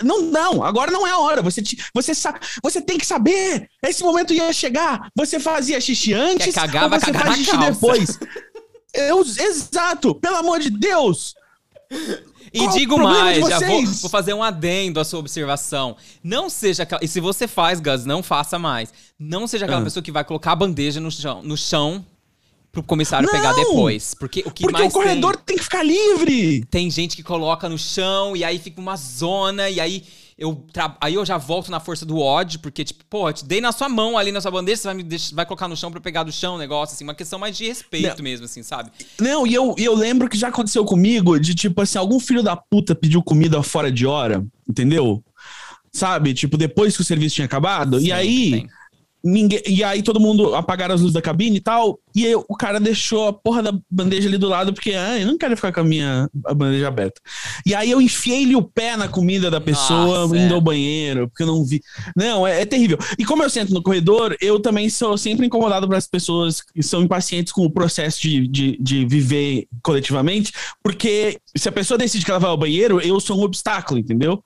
não, não, agora não é a hora. Você, te- você, sa- você tem que saber. Esse momento ia chegar. Você fazia xixi antes cagar, ou vai você cagar faz xixi depois. Eu, exato, pelo amor de Deus. E Qual digo mais, já vou, vou fazer um adendo à sua observação. Não seja aquela. E se você faz, Gus, não faça mais. Não seja aquela Ah. pessoa que vai colocar a bandeja no chão, no chão pro comissário pegar Não! depois. Porque o que Porque mais o corredor tem... que ficar livre. tem, tem gente que coloca no chão e aí fica uma zona e aí eu tra- aí eu já volto na força do ódio, porque tipo, pô, te dei na sua mão ali na sua bandeja, você vai me vai colocar no chão pra eu pegar do chão o negócio assim, uma questão mais de respeito Não. mesmo assim, sabe? Não, e eu, e eu lembro que já aconteceu comigo de tipo assim, algum filho da puta pediu comida fora de hora, entendeu? Sabe? Tipo, depois que o serviço tinha acabado. e Sim, aí. tem. Ninguém, e aí todo mundo apagaram as luzes da cabine e tal. E aí o cara deixou a porra da bandeja ali do lado, porque ah, eu não quero ficar com a minha a bandeja aberta. E aí eu enfiei-lhe o pé na comida da pessoa Nossa, indo é. ao banheiro, porque eu não vi. Não, é, é terrível. E como eu sento no corredor, eu também sou sempre incomodado para as pessoas que são impacientes com o processo de, de, de viver coletivamente, porque se a pessoa decide que ela vai ao banheiro, eu sou um obstáculo, entendeu?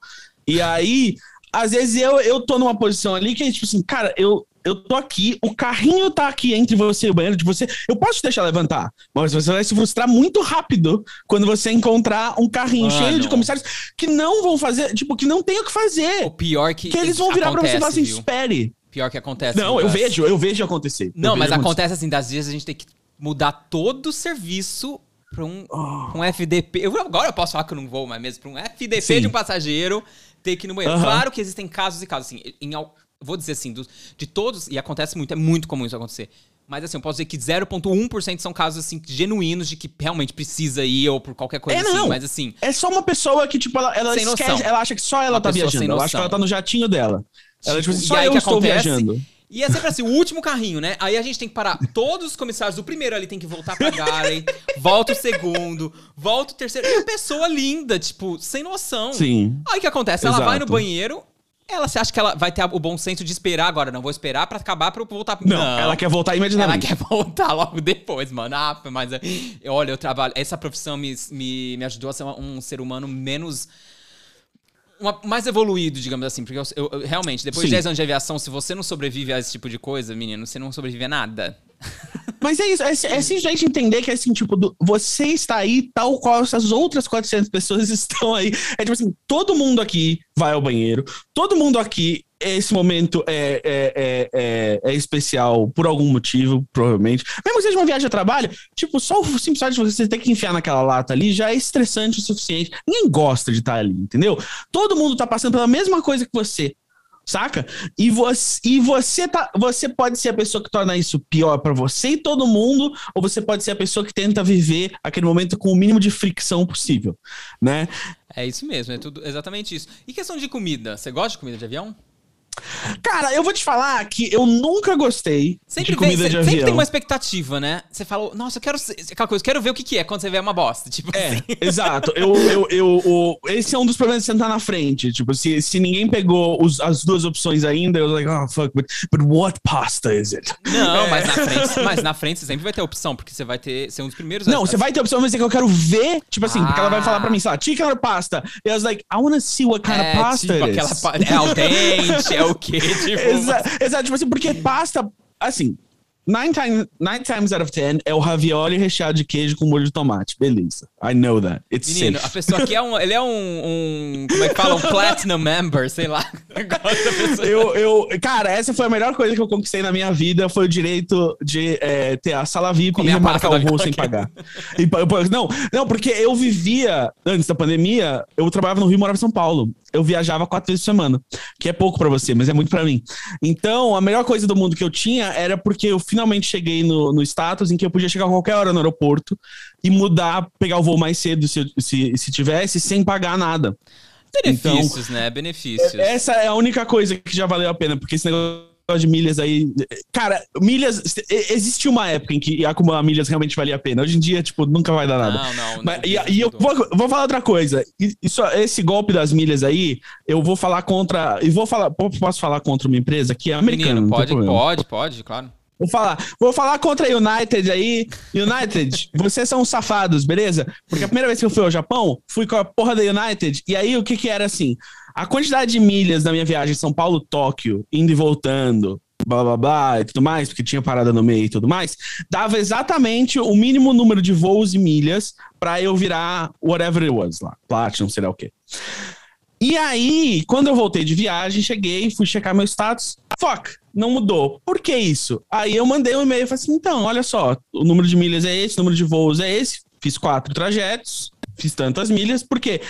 E aí, às vezes eu, eu tô numa posição ali que é tipo assim, cara, eu, eu tô aqui, o carrinho tá aqui entre você e o banheiro de você, eu posso te deixar levantar, mas você vai se frustrar muito rápido quando você encontrar um carrinho cheio de comissários que não vão fazer, tipo, que não tem o que fazer. O pior que Que eles vão virar pra você e falar assim, viu? espere. Pior que acontece. Não, eu das- vejo, eu vejo acontecer. Não, Eu mas vejo acontece assim, das vezes a gente tem que mudar todo o serviço pra um, Oh. um FDP. Eu, agora eu posso falar que eu não vou, mas mesmo pra um FDP Sim. de um passageiro ter que ir no banheiro. Claro que existem casos e casos, assim, em, vou dizer assim, dos- de todos, e acontece muito, é muito comum isso acontecer. Mas assim, eu posso dizer que 0,1% são casos assim genuínos de que realmente precisa ir ou por qualquer coisa É, assim. não. Mas assim, É só uma pessoa que, tipo, ela, ela esquece, noção. ela acha que só ela Uma tá viajando. Ela acha que ela tá no jatinho dela. Ela, tipo, assim, e só eu que estou acontece- viajando. E é sempre assim, o último carrinho, né? Aí a gente tem que parar. Todos os comissários do primeiro ali tem que voltar pra Garen, volta o segundo, volta o terceiro. E a pessoa linda, tipo, sem noção. Sim. Aí o que acontece? Ela vai no Exato. banheiro, ela se acha que ela vai ter o bom senso de esperar agora. Não, vou esperar pra acabar pra eu voltar. Não, ela quer voltar Ela imediatamente. quer voltar logo depois, mano. Ah, mas é, olha, eu trabalho. Essa profissão me, me, me ajudou a ser um, ser humano menos. uma- mais evoluído, digamos assim. Porque eu, eu- eu- realmente, depois de Sim. 10 anos de aviação, se você não sobrevive a esse tipo de coisa, menino, você não sobrevive a nada. Mas é isso, é, é simplesmente entender que, assim, tipo, do- você está aí tal qual essas outras 400 pessoas estão aí. É tipo assim, todo mundo aqui vai ao banheiro, todo mundo aqui, esse momento é, é, é, é, é especial por algum motivo, provavelmente. Mesmo que seja uma viagem a trabalho, tipo, só o simples fato de você ter que enfiar naquela lata ali já é estressante o suficiente. Ninguém gosta de estar ali, entendeu? Todo mundo tá passando pela mesma coisa que você. Saca? E você, e você tá, você pode ser a pessoa que torna isso pior pra você e todo mundo, ou você pode ser a pessoa que tenta viver aquele momento com o mínimo de fricção possível, né? É isso mesmo, é tudo exatamente isso. E questão de comida? Você gosta de comida de avião? Cara, eu vou te falar que eu nunca gostei Sempre, de vem, comida se- de sempre avião. tem uma expectativa, né? Você falou, nossa, eu quero. Aquela coisa, quero ver o que, que é quando você vê uma bosta. Tipo É, assim. exato. Eu, eu, eu, esse é um dos problemas de sentar na frente. Tipo, se, se ninguém pegou os- as duas opções ainda, eu like, oh, fuck, but, but what pasta is it? Não, É. mas na frente, mas na frente você sempre vai ter opção, porque você vai ter ser um dos primeiros. Não, você vai ter opção, mas é que eu quero ver, tipo assim, porque ela vai falar pra mim, Ah. sei lá, chicken or pasta? E eu was like, I wanna see what kind é, of pasta tipo, it aquela is. pa- É al dente, é o quê? Tipo, Exato, exato, tipo assim, porque pasta, assim, nine times, nine times out of ten é o ravioli recheado de queijo com molho de tomate. Beleza. I know that. It's Menino, a safe. pessoa aqui é um. Ele é um. um como é que fala? Um platinum member, sei lá. Eu, eu, cara, essa foi a melhor coisa que eu conquistei na minha vida, foi o direito de é, ter a sala VIP Comer e a remarcar o voo sem pagar. E não, não, porque eu vivia, antes da pandemia, eu trabalhava no Rio e morava em São Paulo. Eu viajava quatro vezes por semana, que é pouco pra você, mas é muito pra mim. Então, a melhor coisa do mundo que eu tinha era porque eu finalmente cheguei no, no status em que eu podia chegar a qualquer hora no aeroporto e mudar, pegar o voo mais cedo se, se, se tivesse, sem pagar nada. Benefícios, né? Benefícios. Essa é a única coisa que já valeu a pena, porque esse negócio de milhas aí. Cara, milhas. e- Existiu uma época em que acumular milhas realmente valia a pena. Hoje em dia, tipo, nunca vai dar nada. Não, não. Mas- não, e, isso e eu vou, vou falar outra coisa. E- Isso, esse golpe das milhas aí, eu vou falar contra. E vou falar. po- Posso falar contra uma empresa que é americana? Menino, pode, pode, pode, claro. Vou falar, vou falar contra a United aí. United, vocês são safados, beleza? Porque a primeira vez que eu fui ao Japão, fui com a porra da United. E aí o que que era assim? A quantidade de milhas da minha viagem São Paulo-Tóquio, indo e voltando, blá blá blá e tudo mais, porque tinha parada no meio e tudo mais, dava exatamente o mínimo número de voos e milhas pra eu virar whatever it was lá, Platinum, sei lá o quê. E aí, quando eu voltei de viagem, cheguei, fui checar meu status, fuck, não mudou. Por que isso? Aí eu mandei um e-mail e falei assim: então, olha só, o número de milhas é esse, o número de voos é esse, fiz quatro trajetos, fiz tantas milhas, por quê?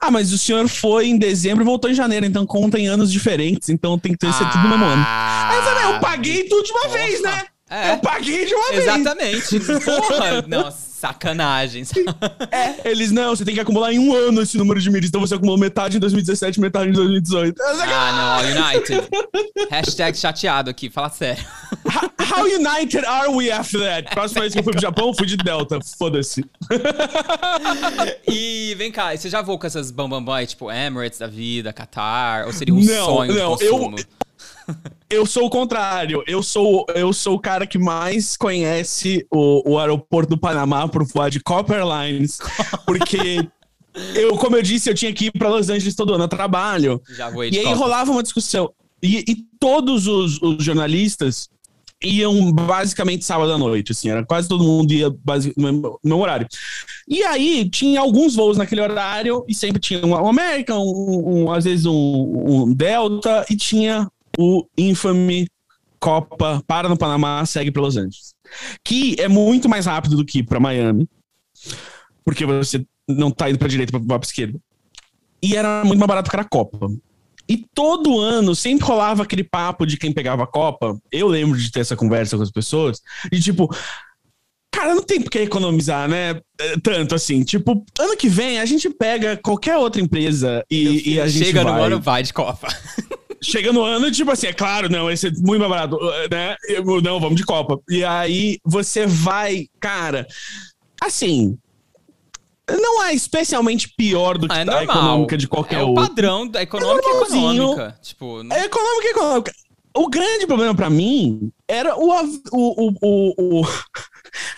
Ah, mas o senhor foi em dezembro e voltou em janeiro, então conta em anos diferentes, então tem que ter, ser tudo no mesmo ano. Aí eu falei, eu paguei tudo de uma Porra. vez, né? É. Eu paguei de uma vez. Exatamente. Porra, nossa, sacanagem. É, eles, não, você tem que acumular em um ano esse número de milhas, então você acumulou metade em 2017, metade em 2018. Eu falei, Ah, não, United. Hashtag chateado aqui, fala sério. How united are we after that? Próxima vez que eu fui pro Japão, fui de Delta, foda-se. E vem cá, você já voou com essas bambambam aí, tipo Emirates da vida, Qatar? Ou seria um Não, sonho não, de eu-? Eu sou o contrário. Eu sou, eu sou o cara que mais conhece o, o aeroporto do Panamá por voar de Copper Lines. Porque eu, como eu disse, eu tinha que ir para Los Angeles todo ano a trabalho. Já voei E aí rolava uma discussão. E, e todos os, os jornalistas iam basicamente sábado à noite, assim, era quase todo mundo ia no mesmo horário. E aí tinha alguns voos naquele horário e sempre tinha um, um American, um, um- às vezes um, um Delta e tinha o infame Copa para no Panamá, segue para Los Angeles, que é muito mais rápido do que para Miami, porque você não tá indo para direita para esquerda. E era muito mais barato que a Copa. E todo ano sempre rolava aquele papo de quem pegava a Copa. Eu lembro de ter essa conversa com as pessoas. E tipo, cara, não tem por que economizar, né? Tanto assim. Tipo, ano que vem a gente pega qualquer outra empresa e, e a gente Chega vai. no ano, vai de Copa. Chega no ano, tipo assim, é claro, não, esse é muito mais barato, né? Eu- Não, vamos de Copa. E aí você vai, cara, assim. Não é especialmente pior do que Ah, é a normal. econômica de qualquer é o outro. padrão da econômica é econômica. Tipo, não- É econômica, econômica. O grande problema pra mim era o, o, o, o, o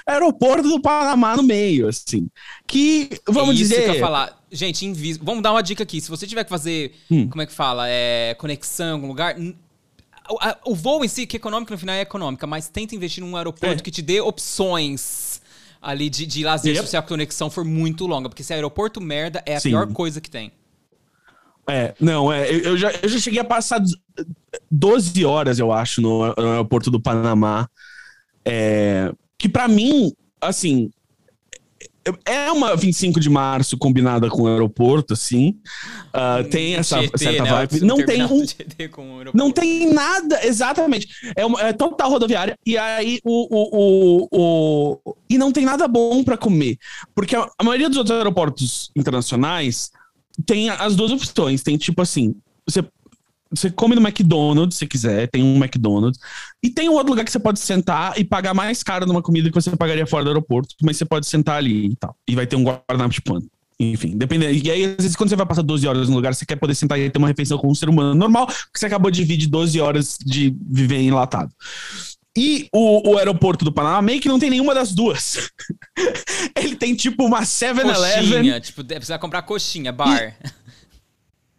aeroporto do Panamá no meio, assim. Que, vamos é isso dizer. que eu falar. Gente, invis... vamos dar uma dica aqui. Se você tiver que fazer, Hum. como é que fala? É, conexão em algum lugar. n- O, a- o voo em si, que é econômico no final é econômica, mas tenta investir num aeroporto É. que te dê opções ali de, de lazer Yep. se a conexão for muito longa. Porque se é aeroporto merda, é a Sim. pior coisa que tem. É, não, é. Eu, eu já, eu já cheguei a passar 12 horas, eu acho, no, no aeroporto do Panamá. É, que pra mim, assim. É uma 25 de março combinada com o aeroporto, assim. Ah, tem essa Tietê, certa né? vibe. Não tem um. Não tem nada, exatamente. É, uma, é total rodoviária. E aí o, o, o, o- E não tem nada bom pra comer. Porque a, a maioria dos outros aeroportos internacionais tem as duas opções. Tem tipo assim: você, você come no McDonald's se quiser, tem um McDonald's. E tem um outro lugar que você pode sentar e pagar mais caro numa comida que você pagaria fora do aeroporto, mas você pode sentar ali e tal. E vai ter um guardanapo de pano. Enfim, dependendo. E aí, às vezes, quando você vai passar 12 horas no lugar, você quer poder sentar e ter uma refeição com um ser humano normal, porque você acabou de vir de 12 horas de viver enlatado. E o, o aeroporto do Panamá meio que não tem nenhuma das duas. Ele tem tipo uma 7-Eleven. Coxinha, tipo, vai comprar coxinha, bar.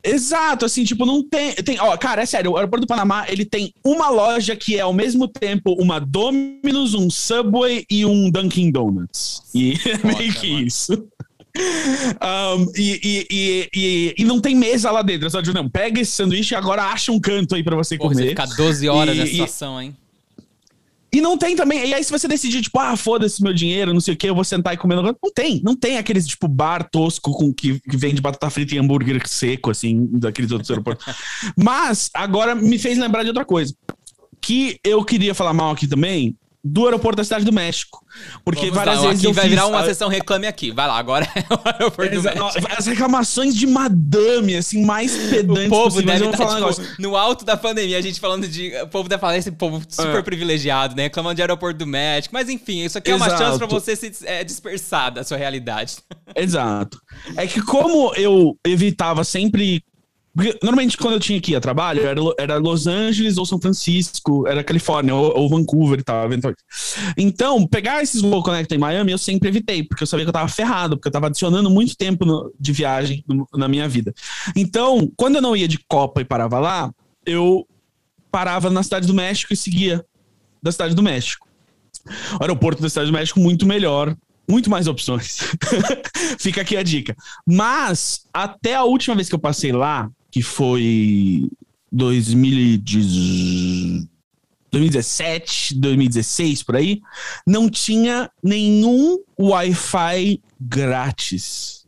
Exato, assim, tipo, não tem, tem. Ó, cara, é sério, o aeroporto do Panamá, ele tem uma loja que é ao mesmo tempo uma Domino's, um Subway e um Dunkin' Donuts. E é meio que mano. isso. Um, e, e, e, e, não tem mesa lá dentro. Só tipo, não, pega esse sanduíche e agora acha um canto aí pra você Pô, você comer. ficar 12 horas E- nessa situação, hein? E não tem também. E aí, se você decidir, tipo, ah, foda-se meu dinheiro, não sei o que, eu vou sentar e comer. Não tem. Não tem aqueles, tipo, bar tosco com que, que vende batata frita e hambúrguer seco, assim, daqueles outros aeroportos. Mas, agora me fez lembrar de outra coisa. Que eu queria falar mal aqui também do aeroporto da Cidade do México. Porque Vamos várias lá, vezes aqui eu vai fiz, virar uma sessão reclame aqui. Vai lá, agora é o aeroporto do México. As reclamações de madame, assim, mais pedantes O povo possíveis. deve estar, falar um tipo, no alto da pandemia, a gente falando de... O povo deve falar, esse povo super É. privilegiado, né? Reclamando de aeroporto do México. Mas enfim, isso aqui é uma Exato. chance pra você se é, dispersar da sua realidade. Exato. É que como eu evitava sempre. Porque normalmente quando eu tinha ir a trabalho, era, era Los Angeles ou São Francisco, era Califórnia ou, ou Vancouver e tal. Então, pegar esses Low Connect em Miami eu sempre evitei, porque eu sabia que eu tava ferrado, porque eu tava adicionando muito tempo no- de viagem no- na minha vida. Então, quando eu não ia de Copa e parava lá, eu parava na Cidade do México e seguia da Cidade do México. O aeroporto da Cidade do México muito melhor, muito mais opções. Fica aqui a dica. Mas até a última vez que eu passei lá, que foi 2017, 2016, por aí, não tinha nenhum Wi-Fi grátis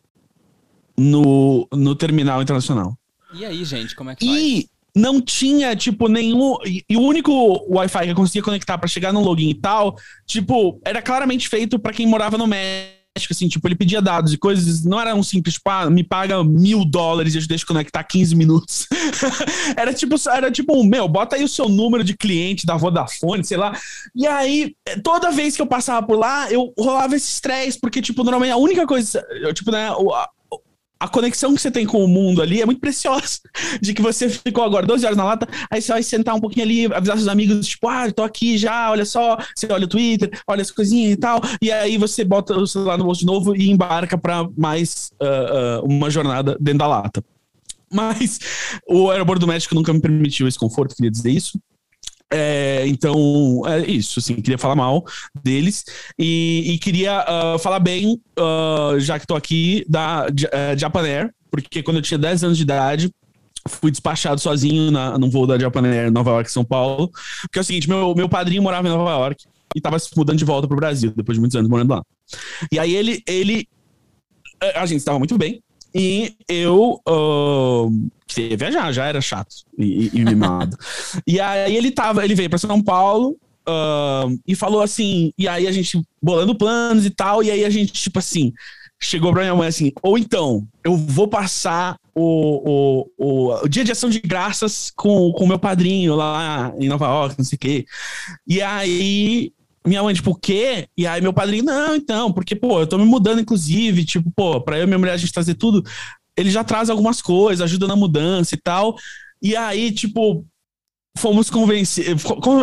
no, no terminal internacional. E aí, gente, como é que faz? E não tinha, tipo, nenhum. E, e o único Wi-Fi que eu conseguia conectar para chegar no login e tal, tipo, era claramente feito para quem morava no México, assim, tipo, ele pedia dados e coisas, não era um simples, ah, me paga mil dólares e eu deixo conectar 15 minutos. era tipo, era tipo, meu, bota aí o seu número de cliente da Vodafone, sei lá. E aí, toda vez que eu passava por lá, eu rolava esse estresse, porque, tipo, normalmente a única coisa, eu, tipo, né, a conexão que você tem com o mundo ali é muito preciosa. De que você ficou agora 12 horas na lata, aí você vai sentar um pouquinho ali, avisar seus amigos, tipo, ah, tô aqui já, olha só. Você olha o Twitter, olha as coisinhas e tal. E aí você bota o celular no bolso de novo e embarca para mais uh, uh, uma jornada dentro da lata. Mas o aeroporto do México nunca me permitiu esse conforto, queria dizer isso. É, então, é isso, assim, queria falar mal deles e, e queria uh, falar bem, uh, já que tô aqui, da uh, Japan Air, porque quando eu tinha 10 anos de idade, fui despachado sozinho na, num voo da Japan Air Nova York São Paulo, porque é o seguinte, meu, meu padrinho morava em Nova York e tava se mudando de volta pro Brasil, depois de muitos anos morando lá. E aí ele, ele a gente estava muito bem, e eu uh, queria viajar, já era chato e, e mimado. e aí ele tava, ele veio para São Paulo uh, e falou assim, e aí a gente bolando planos e tal, e aí a gente, tipo assim, chegou pra minha mãe assim, ou então, eu vou passar o, o, o, o dia de ação de graças com o meu padrinho lá em Nova York, não sei o quê. E aí minha mãe, tipo, o quê? E aí meu padrinho, não, então, porque, pô, eu tô me mudando, inclusive, tipo, pô, pra eu e minha mulher a gente trazer tudo, ele já traz algumas coisas, ajuda na mudança e tal. E aí, tipo, fomos convencer,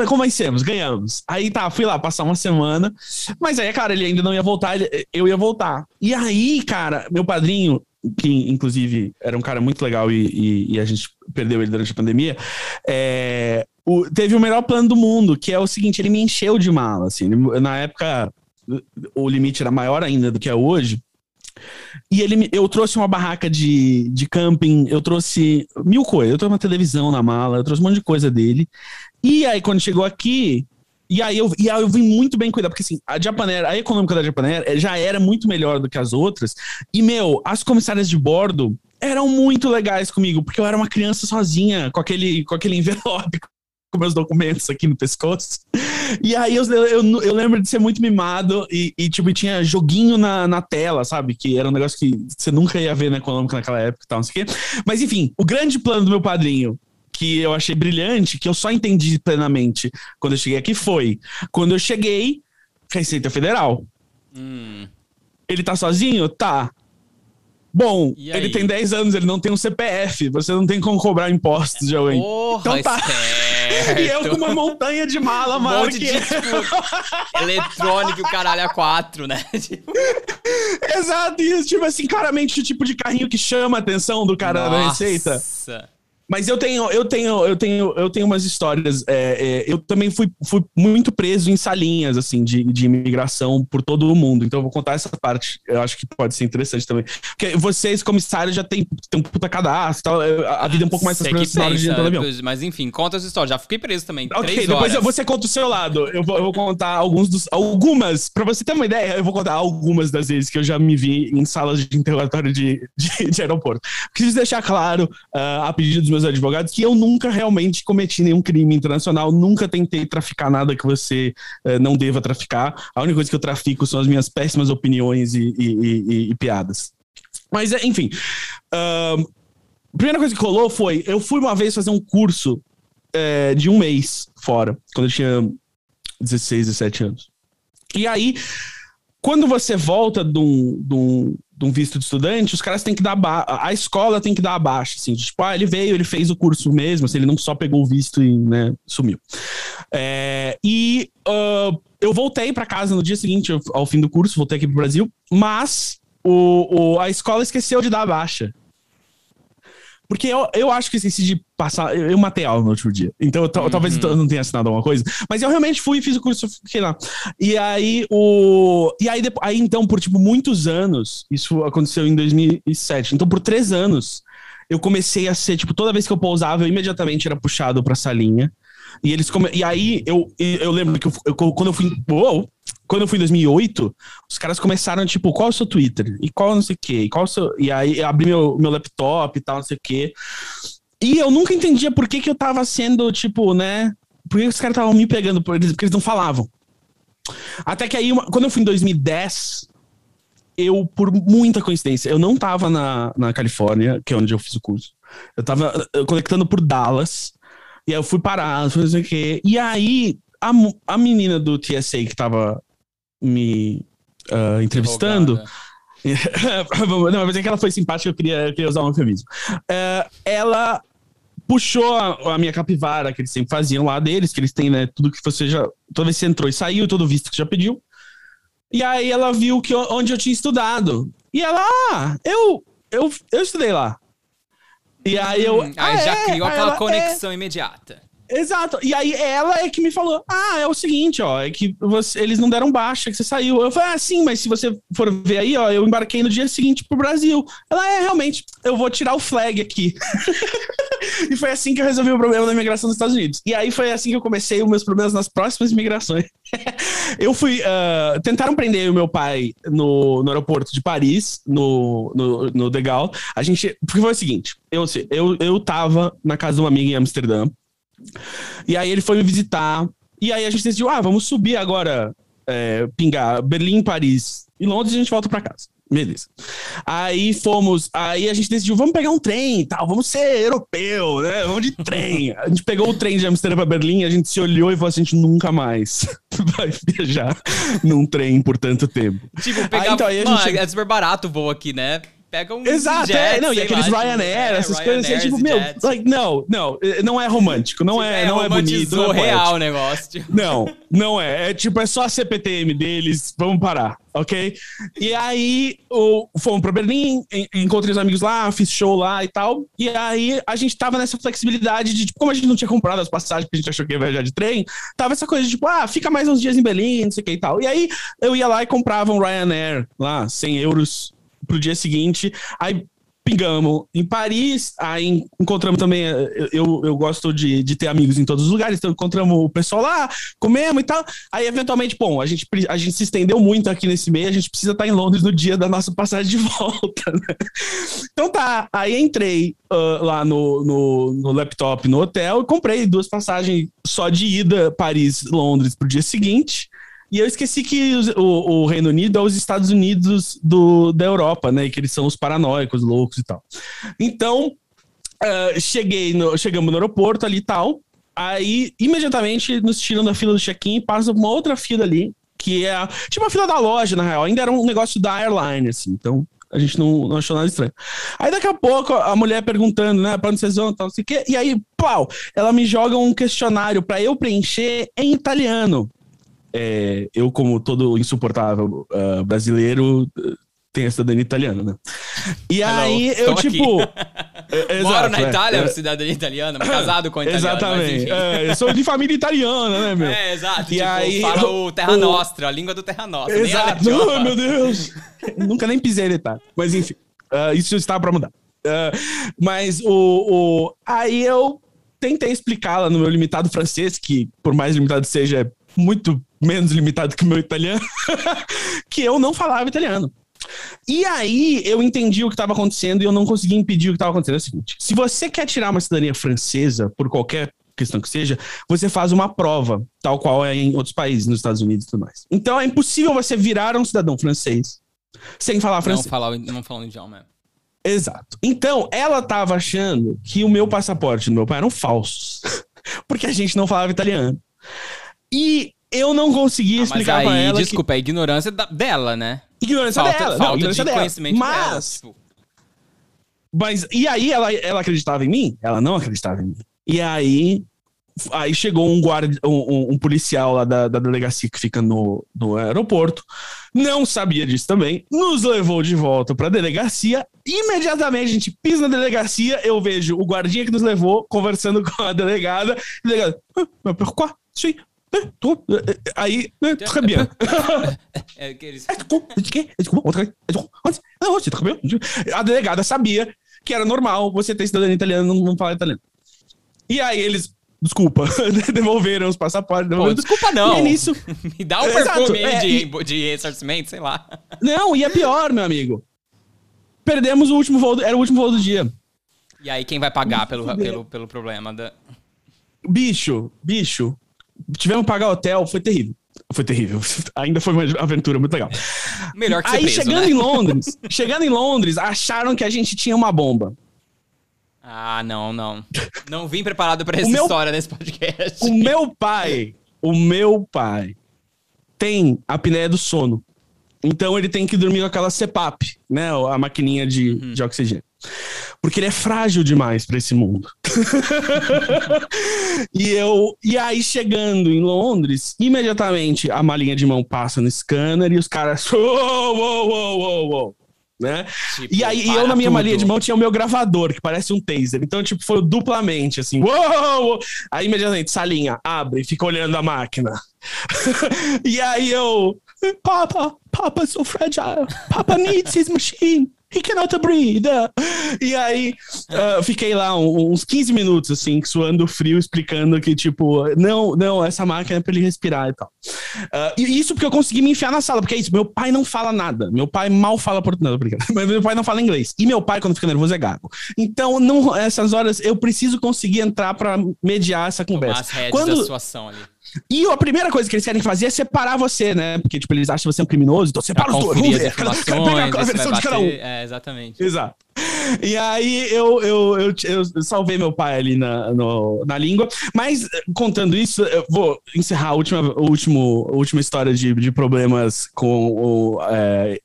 convencemos, ganhamos. Aí tá, fui lá passar uma semana, mas aí, cara, ele ainda não ia voltar, eu ia voltar. E aí, cara, meu padrinho, que inclusive era um cara muito legal e, e, e a gente perdeu ele durante a pandemia, é, o, teve o melhor plano do mundo, que é o seguinte, ele me encheu de mala, assim, na época o limite era maior ainda do que é hoje, e ele, eu trouxe uma barraca de, de camping, eu trouxe mil coisas, eu trouxe uma televisão na mala, eu trouxe um monte de coisa dele, e aí quando chegou aqui, e aí eu, e aí eu vim muito bem cuidar, porque assim, a Japaner, a econômica da Japaner eh, já era muito melhor do que as outras. E, meu, as comissárias de bordo eram muito legais comigo, porque eu era uma criança sozinha, com aquele, com aquele envelope com meus documentos aqui no pescoço. E aí eu, eu, eu lembro de ser muito mimado e, e, tipo, tinha joguinho na, na tela, sabe? Que era um negócio que você nunca ia ver na econômica naquela época e tal, não sei o quê. Mas enfim, o grande plano do meu padrinho que eu achei brilhante, que eu só entendi plenamente quando eu cheguei aqui foi quando eu cheguei, Receita Federal. Hum. Ele tá sozinho? Tá. Bom, ele tem 10 anos, ele não tem um CPF, você não tem como cobrar impostos de alguém. Porra, então tá. e eu com uma montanha de mala, um mano. Monte que... de, tipo, eletrônico, caralho, a quatro, né? Tipo... Exato, isso, tipo assim, claramente o tipo de carrinho que chama a atenção do cara Nossa. da Receita. Mas eu tenho, eu tenho, eu tenho, eu tenho umas histórias. É, é, eu também fui, fui muito preso em salinhas, assim, de, de imigração por todo o mundo. Então eu vou contar essa parte. Eu acho que pode ser interessante também. Porque vocês, comissários, já tem, tem um puta cadastro tal. A vida é um pouco mais tranquila na hora de entrar no avião. Mas enfim, conta essa história. Já fiquei preso também. Ok, depois horas. você conta o seu lado. Eu vou, eu vou contar alguns dos. Algumas, pra você ter uma ideia, eu vou contar algumas das vezes que eu já me vi em salas de interrogatório de, de, de aeroporto. Preciso deixar claro, uh, a pedido dos meus meus advogados que eu nunca realmente cometi nenhum crime internacional, nunca tentei traficar nada que você uh, não deva traficar. A única coisa que eu trafico são as minhas péssimas opiniões e, e, e, e piadas. Mas, é, enfim. Uh, primeira coisa que rolou foi: eu fui uma vez fazer um curso é, de um mês fora, quando eu tinha 16, 17 anos. E aí, quando você volta de um, de um, um visto de estudante, os caras têm que dar a escola tem que dar abaixo, assim, tipo, ah, ele veio, ele fez o curso mesmo, assim, ele não só pegou o visto e, né, sumiu. É, e uh, eu voltei para casa no dia seguinte, ao fim do curso, voltei aqui pro Brasil, mas o, o, a escola esqueceu de dar a baixa. Porque eu, eu acho que esqueci de passar. Eu, eu matei aula no outro dia. Então, uhum. talvez eu não tenha assinado alguma coisa. Mas eu realmente fui e fiz o curso, fiquei lá. E aí, o. E aí, aí, então, por tipo muitos anos, isso aconteceu em 2007. Então, por três anos, eu comecei a ser, tipo, toda vez que eu pousava, eu imediatamente era puxado pra salinha. E eles come... E aí eu, eu lembro que eu, eu, quando eu fui. Uou, quando eu fui em 2008, os caras começaram, tipo, qual é o seu Twitter? E qual não sei o quê? E, qual é seu... e aí eu abri meu, meu laptop e tal, não sei o quê. E eu nunca entendia por que, que eu tava sendo, tipo, né? Por que os caras estavam me pegando por eles? Porque eles não falavam. Até que aí, quando eu fui em 2010, eu, por muita coincidência, eu não tava na, na Califórnia, que é onde eu fiz o curso. Eu tava conectando por Dallas. E aí eu fui parar, não sei o quê. E aí, a, a menina do TSA que tava me uh, entrevistando. não, mas é que ela foi simpática, eu queria, eu queria usar um eufemismo. Uh, ela puxou a, a, minha capivara, que eles sempre faziam lá deles, que eles têm, né? Tudo que você já. Toda vez que você entrou e saiu, todo visto que já pediu. E aí ela viu que onde eu tinha estudado. E ela, ah, eu, eu, eu estudei lá. E aí eu. Hum, aí ah, já é? criou aí aquela ela, conexão é... imediata. Exato. E aí ela é que me falou: Ah, é o seguinte, ó, é que você, eles não deram baixa, que você saiu. Eu falei, ah, sim, mas se você for ver aí, ó, eu embarquei no dia seguinte pro Brasil. Ela é, realmente, eu vou tirar o flag aqui. e foi assim que eu resolvi o problema da imigração nos Estados Unidos. E aí foi assim que eu comecei os meus problemas nas próximas imigrações. eu fui. Uh, tentaram prender o meu pai no, no aeroporto de Paris, no, no, no De Gaulle. A gente. Porque foi o seguinte: eu, eu, eu tava na casa de uma amiga em Amsterdã. E aí ele foi me visitar. E aí a gente decidiu, ah, vamos subir agora, é, pingar Berlim, Paris e Londres e a gente volta para casa. Beleza. Aí fomos. Aí a gente decidiu, vamos pegar um trem e tal, vamos ser europeu, né? Vamos de trem. A gente pegou o trem de Amsterdã para Berlim, a gente se olhou e falou assim: a gente nunca mais vai viajar num trem por tanto tempo. Tipo, pegar. Aí, então, aí a gente... Mano, é super barato o voo aqui, né? Pega um Exato, jet, é, não, e aqueles lá, Ryanair, é, essas Ryanair, coisas assim, tipo, meu, like, não, não, não é romântico, não é, é, não é bonito, não é real o negócio. Tipo. Não, não é, é tipo, é só a CPTM deles, vamos parar, ok? E aí, o, fomos pra Berlim, encontrei os amigos lá, fiz show lá e tal, e aí a gente tava nessa flexibilidade de, tipo, como a gente não tinha comprado as passagens porque a gente achou que ia viajar de trem, tava essa coisa de, tipo, ah, fica mais uns dias em Berlim, não sei o que e tal. E aí, eu ia lá e comprava um Ryanair lá, 100 euros pro dia seguinte. Aí pingamos em Paris, aí encontramos também. Eu, eu gosto de, de ter amigos em todos os lugares, então encontramos o pessoal lá, comemos e tal. Aí, eventualmente, bom, a gente, a gente se estendeu muito aqui nesse mês, a gente precisa estar em Londres no dia da nossa passagem de volta, né? Então tá, aí entrei uh, lá no, no, no, laptop no hotel e comprei duas passagens só de ida Paris-Londres pro dia seguinte. E eu esqueci que o, o, Reino Unido é os Estados Unidos do, da Europa, né? E que eles são os paranoicos, loucos e tal. Então, uh, cheguei no, chegamos no aeroporto ali e tal. Aí, imediatamente, nos tiram da fila do check-in e passam uma outra fila ali, que é tipo a fila da loja, na real. Ainda era um negócio da airline, assim. Então, a gente não, não, achou nada estranho. Aí daqui a pouco a mulher perguntando, né, pra onde vocês vão, tal, não sei o quê. E aí, pau, ela me joga um questionário para eu preencher em italiano é, eu, como todo insuportável uh, brasileiro, tenho a cidadania italiana, né? E Hello, aí eu, tipo. é, Moro na é, Itália, é, cidadania italiana, casado com italiano. Exatamente. É, eu sou de família italiana, né, meu? É, exato. E tipo, aí, fala o Terra o... Nostra, a língua do Terra Nostra. Exato. Oh, meu Deus. Nunca nem pisei em Itália. Mas enfim, uh, isso estava pra mudar. Uh, mas o, o. Aí eu tentei explicá-la no meu limitado francês, que por mais limitado seja, é muito menos limitado que o meu italiano, que eu não falava italiano. E aí eu entendi o que estava acontecendo e eu não consegui impedir o que estava acontecendo. É o seguinte: se você quer tirar uma cidadania francesa por qualquer questão que seja, você faz uma prova, tal qual é em outros países, nos Estados Unidos e tudo mais. Então é impossível você virar um cidadão francês sem falar francês. Não falar, não falar o idioma. Exato. Então ela estava achando que o meu passaporte e o meu pai eram falsos, porque a gente não falava italiano. E eu não consegui ah, explicar aí, pra ela. Desculpa, que... é ignorância da, dela, né? Ignorância falta, dela. Falta não, ignorância de dela. conhecimento mas, dela. Tipo... Mas, e aí ela, ela acreditava em mim? Ela não acreditava em mim. E aí, aí chegou um guarda, um, um policial lá da, da, delegacia que fica no, no aeroporto, não sabia disso também, nos levou de volta pra delegacia. Imediatamente a gente pisa na delegacia, eu vejo o guardinha que nos levou conversando com a delegada. delegada, ah, mas por quê? Sim, Aí, très bien. A delegada sabia que era normal você ter cidadania italiana e não, falar italiano. E aí eles, desculpa, devolveram os passaportes. Pô, desculpa não. E nisso... Me dá um Exato, é, de, e- de ressarcimento, sei lá. Não, e é pior, meu amigo. Perdemos o último voo, do- era o último voo do dia. E aí quem vai pagar pelo, pelo, pelo problema da... Bicho, bicho, tivemos que pagar hotel, foi terrível. Foi terrível. Ainda foi uma aventura muito legal. Melhor que Aí, preso, chegando né? em Londres, chegando em Londres, acharam que a gente tinha uma bomba. Ah, não, não. Não vim preparado pra essa meu- história nesse podcast. O meu pai, o meu pai tem apneia do sono. Então ele tem que dormir com aquela CPAP, né? A maquininha de, Uhum. de oxigênio. Porque ele é frágil demais pra esse mundo. e eu e aí chegando em Londres, imediatamente a malinha de mão passa no scanner e os caras, uou, uou, uou, uou, né? Tipo, E aí, para eu na minha tudo. malinha de mão tinha o meu gravador, que parece um taser. Então, tipo, foi duplamente, assim, uou, uou. Aí, imediatamente, salinha, abre, fica olhando a máquina. e aí eu, Papa, Papa so fragile. Papa needs his machine. He cannot breathe. E aí, ah, fiquei lá uns 15 minutos, assim, suando frio, explicando que, tipo, não, não, essa máquina é pra ele respirar e tal. Ah, e isso porque eu consegui me enfiar na sala, porque é isso, meu pai não fala nada. Meu pai mal fala português, obrigado. Mas meu pai não fala inglês. E meu pai, quando fica nervoso, é gago. Então, não, essas horas, eu preciso conseguir entrar pra mediar essa Tomar conversa. as rédeas Quando- da situação ali. E a primeira coisa que eles querem fazer é separar você, né? Porque, tipo, eles acham você um criminoso, então separa os dois. Vamos ver. Pegar a versão de cada um. É, exatamente. Exato. E aí eu, eu, eu, eu salvei meu pai ali na, no- na língua. Mas contando isso, eu vou encerrar a última, o último, a última história de, de problemas com o. é,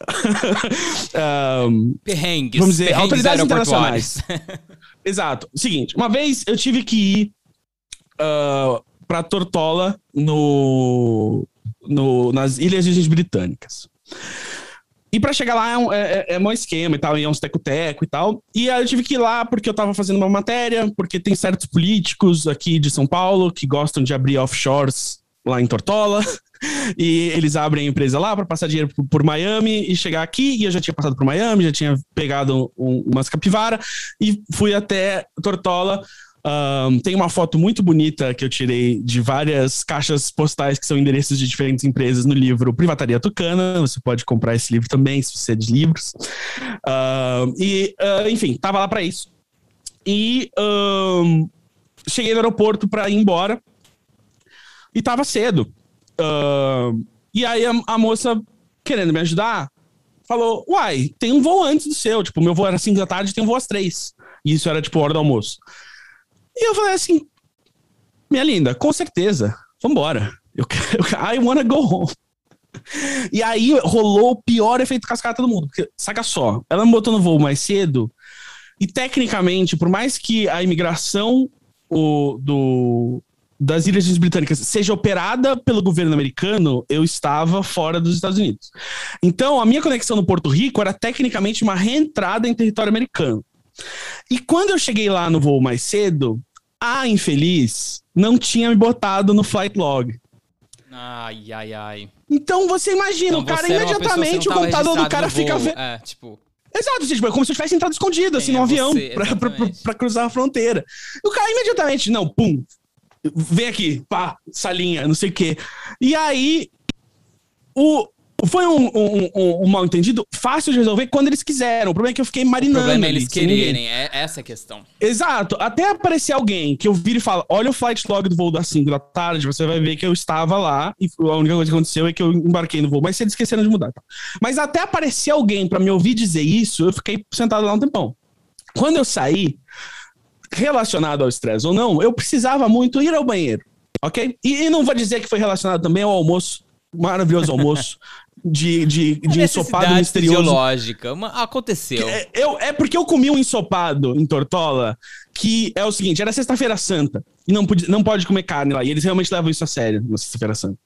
um, Perrengues. Vamos dizer, perrengues autoridades aeroportuários. Exato. Seguinte, uma vez eu tive que ir ah, pra Tortola no, no, nas Ilhas Britânicas. E pra chegar lá é um, é, é, é um esquema e tal, e é uns teco-teco e tal. E aí eu tive que ir lá porque eu tava fazendo uma matéria, porque tem certos políticos aqui de São Paulo que gostam de abrir offshores lá em Tortola. E eles abrem a empresa lá para passar dinheiro por, por Miami e chegar aqui. E eu já tinha passado por Miami, já tinha pegado um- umas capivara e fui até Tortola. Ahn, tem uma foto muito bonita que eu tirei de várias caixas postais que são endereços de diferentes empresas no livro Privataria Tucana. Você pode comprar esse livro também, se você é de livros. Ahn, e, ah, enfim, tava lá para isso. E ahn, cheguei no aeroporto para ir embora e tava cedo. Ahn, e aí a, a moça, querendo me ajudar, falou: Uai, tem um voo antes do seu. Tipo, meu voo era 5 da tarde, tem um voo às 3. E isso era, tipo, hora do almoço. E eu falei assim: Minha linda, com certeza, vambora. Eu quero, I wanna go home. E aí rolou o pior efeito cascata do mundo. Porque, saca só, ela me botou no voo mais cedo. E tecnicamente, por mais que a imigração o, do, das Ilhas Britânicas seja operada pelo governo americano, eu estava fora dos Estados Unidos. Então, a minha conexão no Porto Rico era tecnicamente uma reentrada em território americano. E quando eu cheguei lá no voo mais cedo, a infeliz não tinha me botado no flight log. Ai, ai, ai. Então você imagina, Então, o cara imediatamente, o computador do cara no fica. voo. ve- É, tipo... Exato, tipo, é como se eu tivesse entrado escondido, assim, Quem é num avião, você? pra, pra, pra, pra cruzar a fronteira. O cara imediatamente, não, pum, vem aqui, pá, salinha, não sei o quê. E aí, o, foi um, um, um- um mal entendido fácil de resolver quando eles quiseram. O problema é que eu fiquei O marinando. problema é eles quererem, é essa a questão. Exato. Até aparecer alguém que eu vire e fala: olha o flight log do voo das 5 da tarde, você vai ver que eu estava lá e a única coisa que aconteceu é que eu embarquei no voo, mas eles esqueceram de mudar. tá? Mas até aparecer alguém pra me ouvir dizer isso, eu fiquei sentado lá um tempão. Quando eu saí, relacionado ao estresse ou não, eu precisava muito ir ao banheiro, ok? E, e não vou dizer que foi relacionado também ao almoço, maravilhoso almoço. De, de, de ensopado misterioso fisiológica. Aconteceu. é, eu, é porque eu comi um ensopado em Tortola que é o seguinte: era Sexta-feira Santa. E não, podia, não pode comer carne lá. E eles realmente levam isso a sério na Sexta-feira Santa.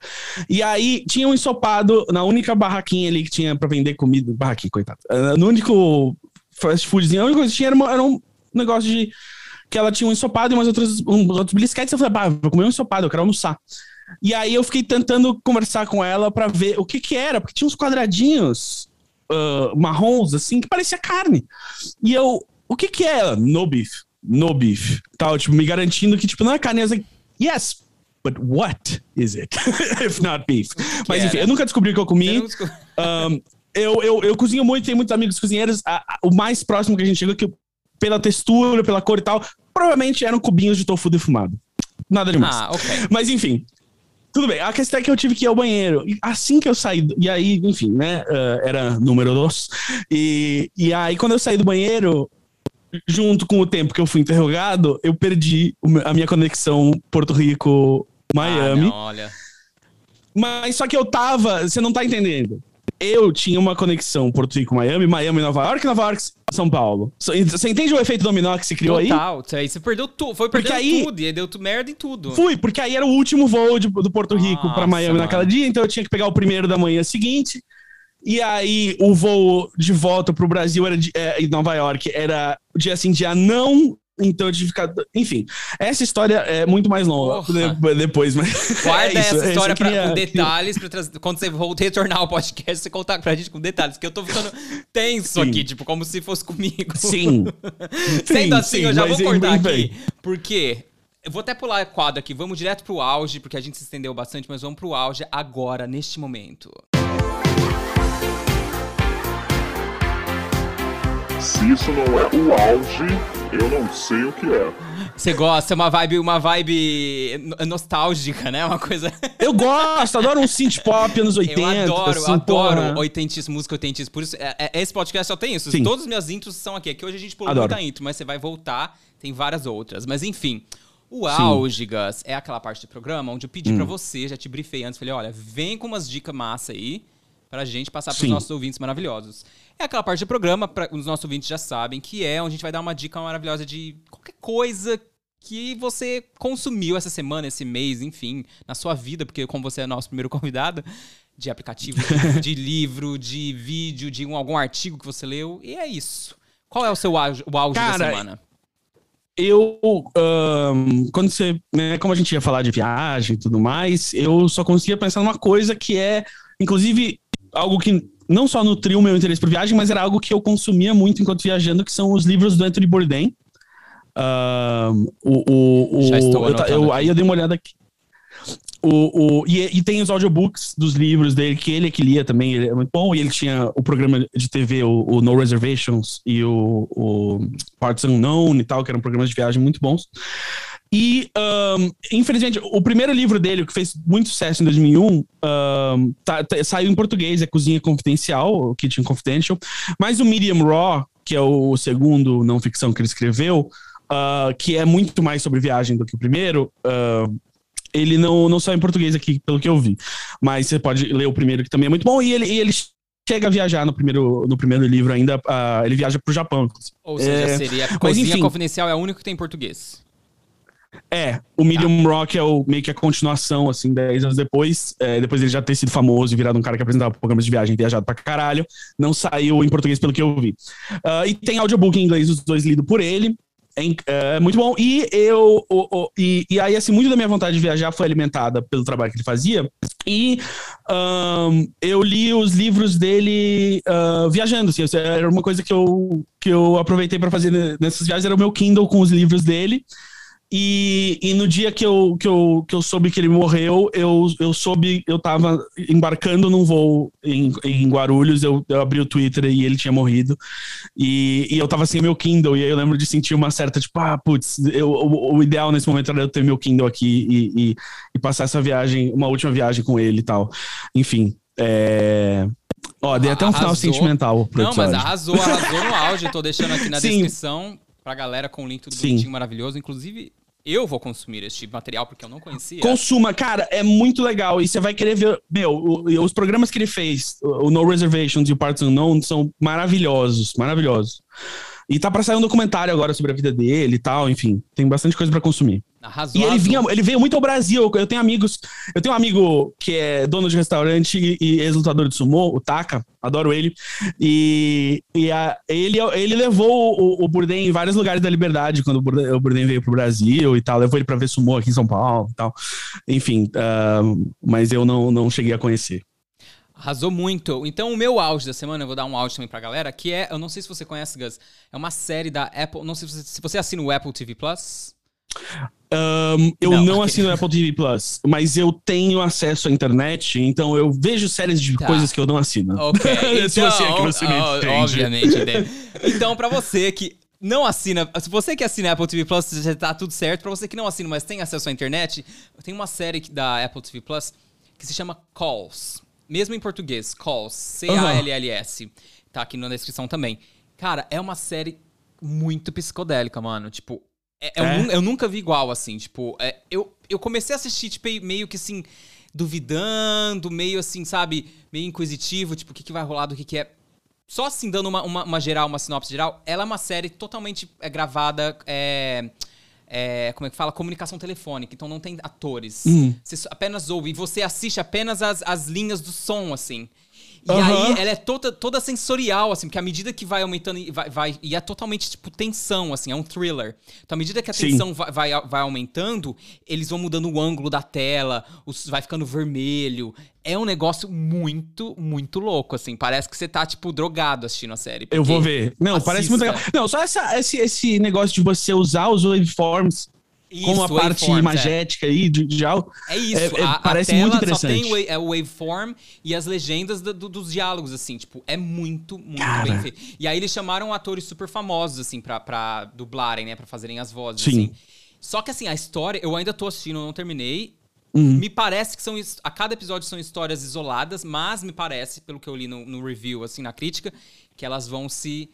E aí tinha um ensopado na única barraquinha ali que tinha pra vender comida. Barraquinha, coitado. Ah, No único fast foodzinho, a única coisa que tinha era, uma- era um negócio de. Que ela tinha um ensopado e umas outras, uns outros belisquetes. Eu falei, bah, vou comer um ensopado, eu quero almoçar. E aí eu fiquei tentando conversar com ela pra ver o que que era, porque tinha uns quadradinhos uh, marrons, assim, que parecia carne. E eu, o que que é? No beef. No beef. Tal, tipo, me garantindo que, tipo, não é carne. Eu like, yes, but what is it? If not beef. Mas enfim, eu nunca descobri o que eu comi. Um, eu, eu, eu cozinho muito, tenho muitos amigos cozinheiros. A, a, o mais próximo que a gente chega, que pela textura, pela cor e tal, provavelmente eram cubinhos de tofu defumado. Nada demais. Ah, ok. Mas enfim, tudo bem. A questão é que eu tive que ir ao banheiro. E assim que eu saí, e aí, enfim, né? Uh, era número dois. E, e aí, quando eu saí do banheiro, junto com o tempo que eu fui interrogado, eu perdi a minha conexão Porto Rico-Miami. Ah, olha. Mas só que eu tava. Você não tá entendendo eu tinha uma conexão Porto Rico, Miami, Miami, Nova York, Nova York, São Paulo. Você entende o efeito dominó que se criou Total, aí? Total, aí você perdeu tudo, foi perdendo aí, tudo, e deu merda em tudo. Fui, porque aí era o último voo de, do Porto Rico para Miami mano. naquela dia, então eu tinha que pegar o primeiro da manhã seguinte. E aí o voo de volta pro Brasil era de, é, em Nova York era dia sim, dia não, então que ficar. Enfim, essa história é muito mais longa Porra. depois, mas. Guarda é isso, essa história pra, queria... com detalhes, pra quando você voltar retornar ao podcast, você contar pra gente com detalhes, que eu tô ficando tenso sim. aqui, tipo, como se fosse comigo. Sim. Sendo sim, assim, sim, eu já vou cortar aqui. Porque eu vou até pular quadro aqui, vamos direto pro auge, porque a gente se estendeu bastante, mas vamos pro auge agora, neste momento. Se isso não é o auge, eu não sei o que é. Você gosta, é uma vibe, uma vibe nostálgica, né? Uma coisa. Eu gosto, adoro um synth pop anos 80. Eu adoro, assim, adoro oitentismo, música oitentismo. Por isso, é, é, esse podcast só tem isso. Sim. Todas as minhas intros são aqui. Aqui hoje a gente pulou adoro. muita intro, mas você vai voltar, tem várias outras. Mas enfim. O auge, Gus, é aquela parte do programa onde eu pedi hum. para você, já te briefei antes, falei, olha, vem com umas dicas massa aí pra gente passar pros Sim. nossos ouvintes maravilhosos. É aquela parte do programa, pra, os nossos ouvintes já sabem, que é onde a gente vai dar uma dica maravilhosa de qualquer coisa que você consumiu essa semana, esse mês, enfim, na sua vida, porque como você é nosso primeiro convidado, de aplicativo, de, livro, de vídeo, de um, algum artigo que você leu, e é isso. Qual é o seu auge, o auge Cara, da semana? Eu, um, quando você, né, como a gente ia falar de viagem e tudo mais, eu só conseguia pensar numa coisa que é, inclusive, algo que não só nutriu o meu interesse por viagem, mas era algo que eu consumia muito enquanto viajando, que são os livros do Anthony Bourdain. Uh, o, o, Já estou eu, eu, aí eu dei uma olhada aqui. O, o, e, e, tem os audiobooks dos livros dele, que ele é que lia também, ele é muito bom. E ele tinha o programa de TV, o, o No Reservations e o, o Parts Unknown e tal, que eram programas de viagem muito bons. E, um, infelizmente, o primeiro livro dele, que fez muito sucesso em 2001, um, tá, tá, saiu em português, é Cozinha Confidencial, o Kitchen Confidential. Mas o Medium Raw, que é o segundo não ficção que ele escreveu, uh, que é muito mais sobre viagem do que o primeiro, uh, ele não, não saiu em português aqui, pelo que eu vi. Mas você pode ler o primeiro, que também é muito bom. E ele, e ele chega a viajar no primeiro, no primeiro livro ainda. Uh, ele viaja pro Japão. Ou seja, é, seria. Cozinha enfim, Confidencial é o único que tem em português. É, o Medium tá. Rock é o, meio que a continuação, assim, 10 anos depois. É, depois ele já ter sido famoso e virado um cara que apresentava programas de viagem, viajado pra caralho. Não saiu em português, pelo que eu vi. Uh, e tem audiobook em inglês, os dois lidos por ele. É, é muito bom. E eu. O, o, e, e aí, assim, muito da minha vontade de viajar foi alimentada pelo trabalho que ele fazia. E um, eu li os livros dele uh, viajando. Assim, era uma coisa que eu, que eu aproveitei para fazer nessas viagens, era o meu Kindle com os livros dele. E, e no dia que eu, que, eu, que eu soube que ele morreu, eu, eu soube, eu tava embarcando num voo em, em Guarulhos, eu, eu abri o Twitter e ele tinha morrido. E, e eu tava sem meu Kindle, e aí eu lembro de sentir uma certa, tipo, ah, putz, eu, o, o ideal nesse momento era eu ter meu Kindle aqui e, e, e passar essa viagem, uma última viagem com ele e tal. Enfim, é... Ó, dei até um arrasou. final sentimental. Pro Não, episódio. mas arrasou, arrasou no áudio. Tô deixando aqui na Sim. descrição pra galera com o link tudo Sim. bonitinho, maravilhoso. Inclusive, eu vou consumir esse de material porque eu não conhecia. Consuma, cara, é muito legal. E você vai querer ver. Meu, os programas que ele fez, o No Reservations e o Parts Unknown, são maravilhosos, maravilhosos. E tá pra sair um documentário agora sobre a vida dele e tal, enfim. Tem bastante coisa para consumir. Arrasou, e ele, vinha, ele veio muito ao Brasil. Eu tenho amigos. Eu tenho um amigo que é dono de restaurante e ex-lutador de sumô, o Taka. Adoro ele. E, e a, ele, ele levou o, o Burden em vários lugares da liberdade quando o Burden, o Burden veio pro Brasil e tal. Levou ele pra ver sumô aqui em São Paulo e tal. Enfim, uh, mas eu não, não cheguei a conhecer. Arrasou muito. Então, o meu auge da semana, eu vou dar um auge também pra galera, que é, eu não sei se você conhece, Gus, é uma série da Apple, não sei se você, se você assina o Apple TV Plus. Um, eu Não, não, assino o Apple TV Plus, mas eu tenho acesso à internet, então eu vejo séries de Tá. coisas que eu não assino. Ok, então, Se você é que você me entende. obviamente. Então, pra você que não assina, se você que assina Apple TV Plus, já tá tudo certo. Pra você que não assina, mas tem acesso à internet, tem uma série da Apple TV Plus que se chama Calls. Mesmo em português, Calls, C-A-L-L-S. Tá aqui na descrição também. Cara, é uma série muito psicodélica, mano. Tipo, é- eu, É? eu nunca vi igual, assim. Tipo, é, eu, eu comecei a assistir, tipo, meio que assim, duvidando, meio assim, sabe? Meio inquisitivo, tipo, o que, que vai rolar, do que, que é. Só assim, dando uma, uma, uma geral, uma sinopse geral, ela é uma série totalmente é, gravada. É, como é que fala? Comunicação telefônica. Então não tem atores. Hum. Você apenas ouve. E você assiste apenas as, as linhas do som, assim. E Aham. aí ela é toda, toda sensorial, assim, porque à medida que vai aumentando e vai, vai- e é totalmente, tipo, tensão, assim, é um thriller. Então, à medida que a tensão vai, vai, vai aumentando, eles vão mudando o ângulo da tela, os- vai ficando vermelho. É um negócio muito, muito louco, assim. Parece que você tá, tipo, drogado assistindo a série. Eu vou ver. Não, parece muito legal. Assista. Não, só essa- esse, esse negócio de você usar os waveforms como a Isso, parte é. imagética aí de, algo. É isso, É- é- a, a parece tela muito só interessante. tem o, wa- é o waveform e as legendas do- do- dos diálogos, assim, tipo, é muito, muito Cara. bem feito. E aí eles chamaram atores super famosos, assim, pra, pra dublarem, né, pra fazerem as vozes, Sim. assim. Só que, assim, a história, eu ainda tô assistindo, eu não terminei. Uhum. Me parece que são, a cada episódio são histórias isoladas, mas me parece, pelo que eu li no, no review, assim, na crítica, que elas vão se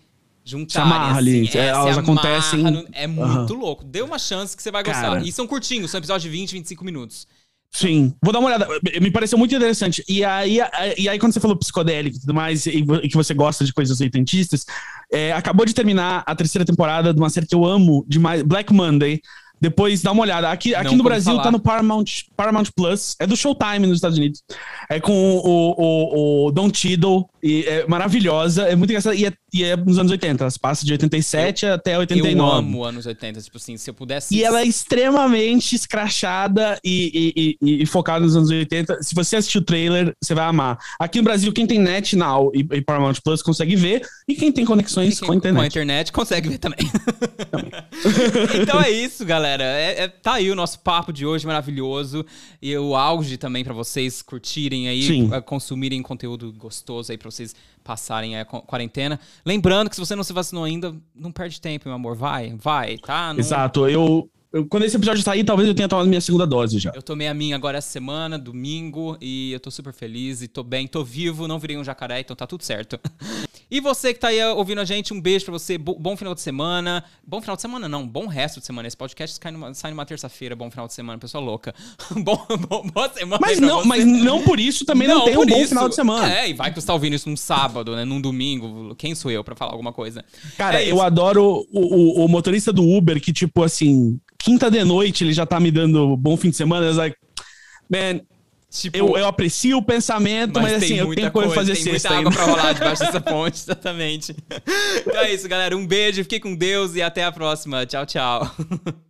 juntar. amarra ali, assim, é, elas acontecem- É muito louco. Dê uma chance que você vai gostar. Cara. E são curtinhos, são episódios de 20, 25 minutos. Sim, vou dar uma olhada. Me pareceu muito interessante. E aí, e aí quando você falou psicodélico e tudo mais, e que você gosta de coisas oitentistas, é, acabou de terminar a terceira temporada de uma série que eu amo demais, Black Monday. Depois dá uma olhada. Aqui, aqui Não no Brasil falar. tá no Paramount, Paramount Plus. É do Showtime nos Estados Unidos. É com o, o, o Don Cheadle. E é maravilhosa. É muito engraçada. E é, e é nos anos 80. Elas passam de 87 até 89. Eu amo anos 80, tipo assim, se eu pudesse. E ela é extremamente escrachada e, e- e- focada nos anos 80. Se você assistir o trailer, você vai amar. Aqui no Brasil, quem tem Net Now e, e Paramount Plus consegue ver. E quem tem conexões Quem- com a internet. Com a internet consegue ver também. então é isso, galera. É, é- tá aí o nosso papo de hoje maravilhoso. E o auge também pra vocês curtirem aí, Sim. consumirem conteúdo gostoso aí pra vocês passarem a qu- quarentena. Lembrando que se você não se vacinou ainda, não perde tempo, meu amor. Vai, vai, tá? Não- Exato. Eu, eu- quando esse episódio sair, talvez eu tenha tomado minha segunda dose já. Eu tomei a minha agora essa semana, domingo, e eu tô super feliz e tô bem, tô vivo, não virei um jacaré, então tá tudo certo. E você que tá aí ouvindo a gente, um beijo pra você, bo- bom final de semana. Bom final de semana não, bom resto de semana. Esse podcast sai numa, sai numa terça-feira, bom final de semana, pessoa louca. bom, bom, boa semana Mas não, você. mas não por isso também não, tem um bom isso. final de semana. É, e vai que você tá ouvindo isso num sábado, né, num domingo. Quem sou eu pra falar alguma coisa? Cara, É eu adoro o, o- o motorista do Uber que, tipo, assim, quinta de noite ele já tá me dando bom fim de semana. It's like, man, Tipo, eu, eu aprecio o pensamento, mas, assim, tem eu tenho coisa pra fazer tem sexta muita água pra rolar debaixo dessa ponte, exatamente. Então é isso, galera. Um beijo, fique com Deus e até a próxima. Tchau, tchau.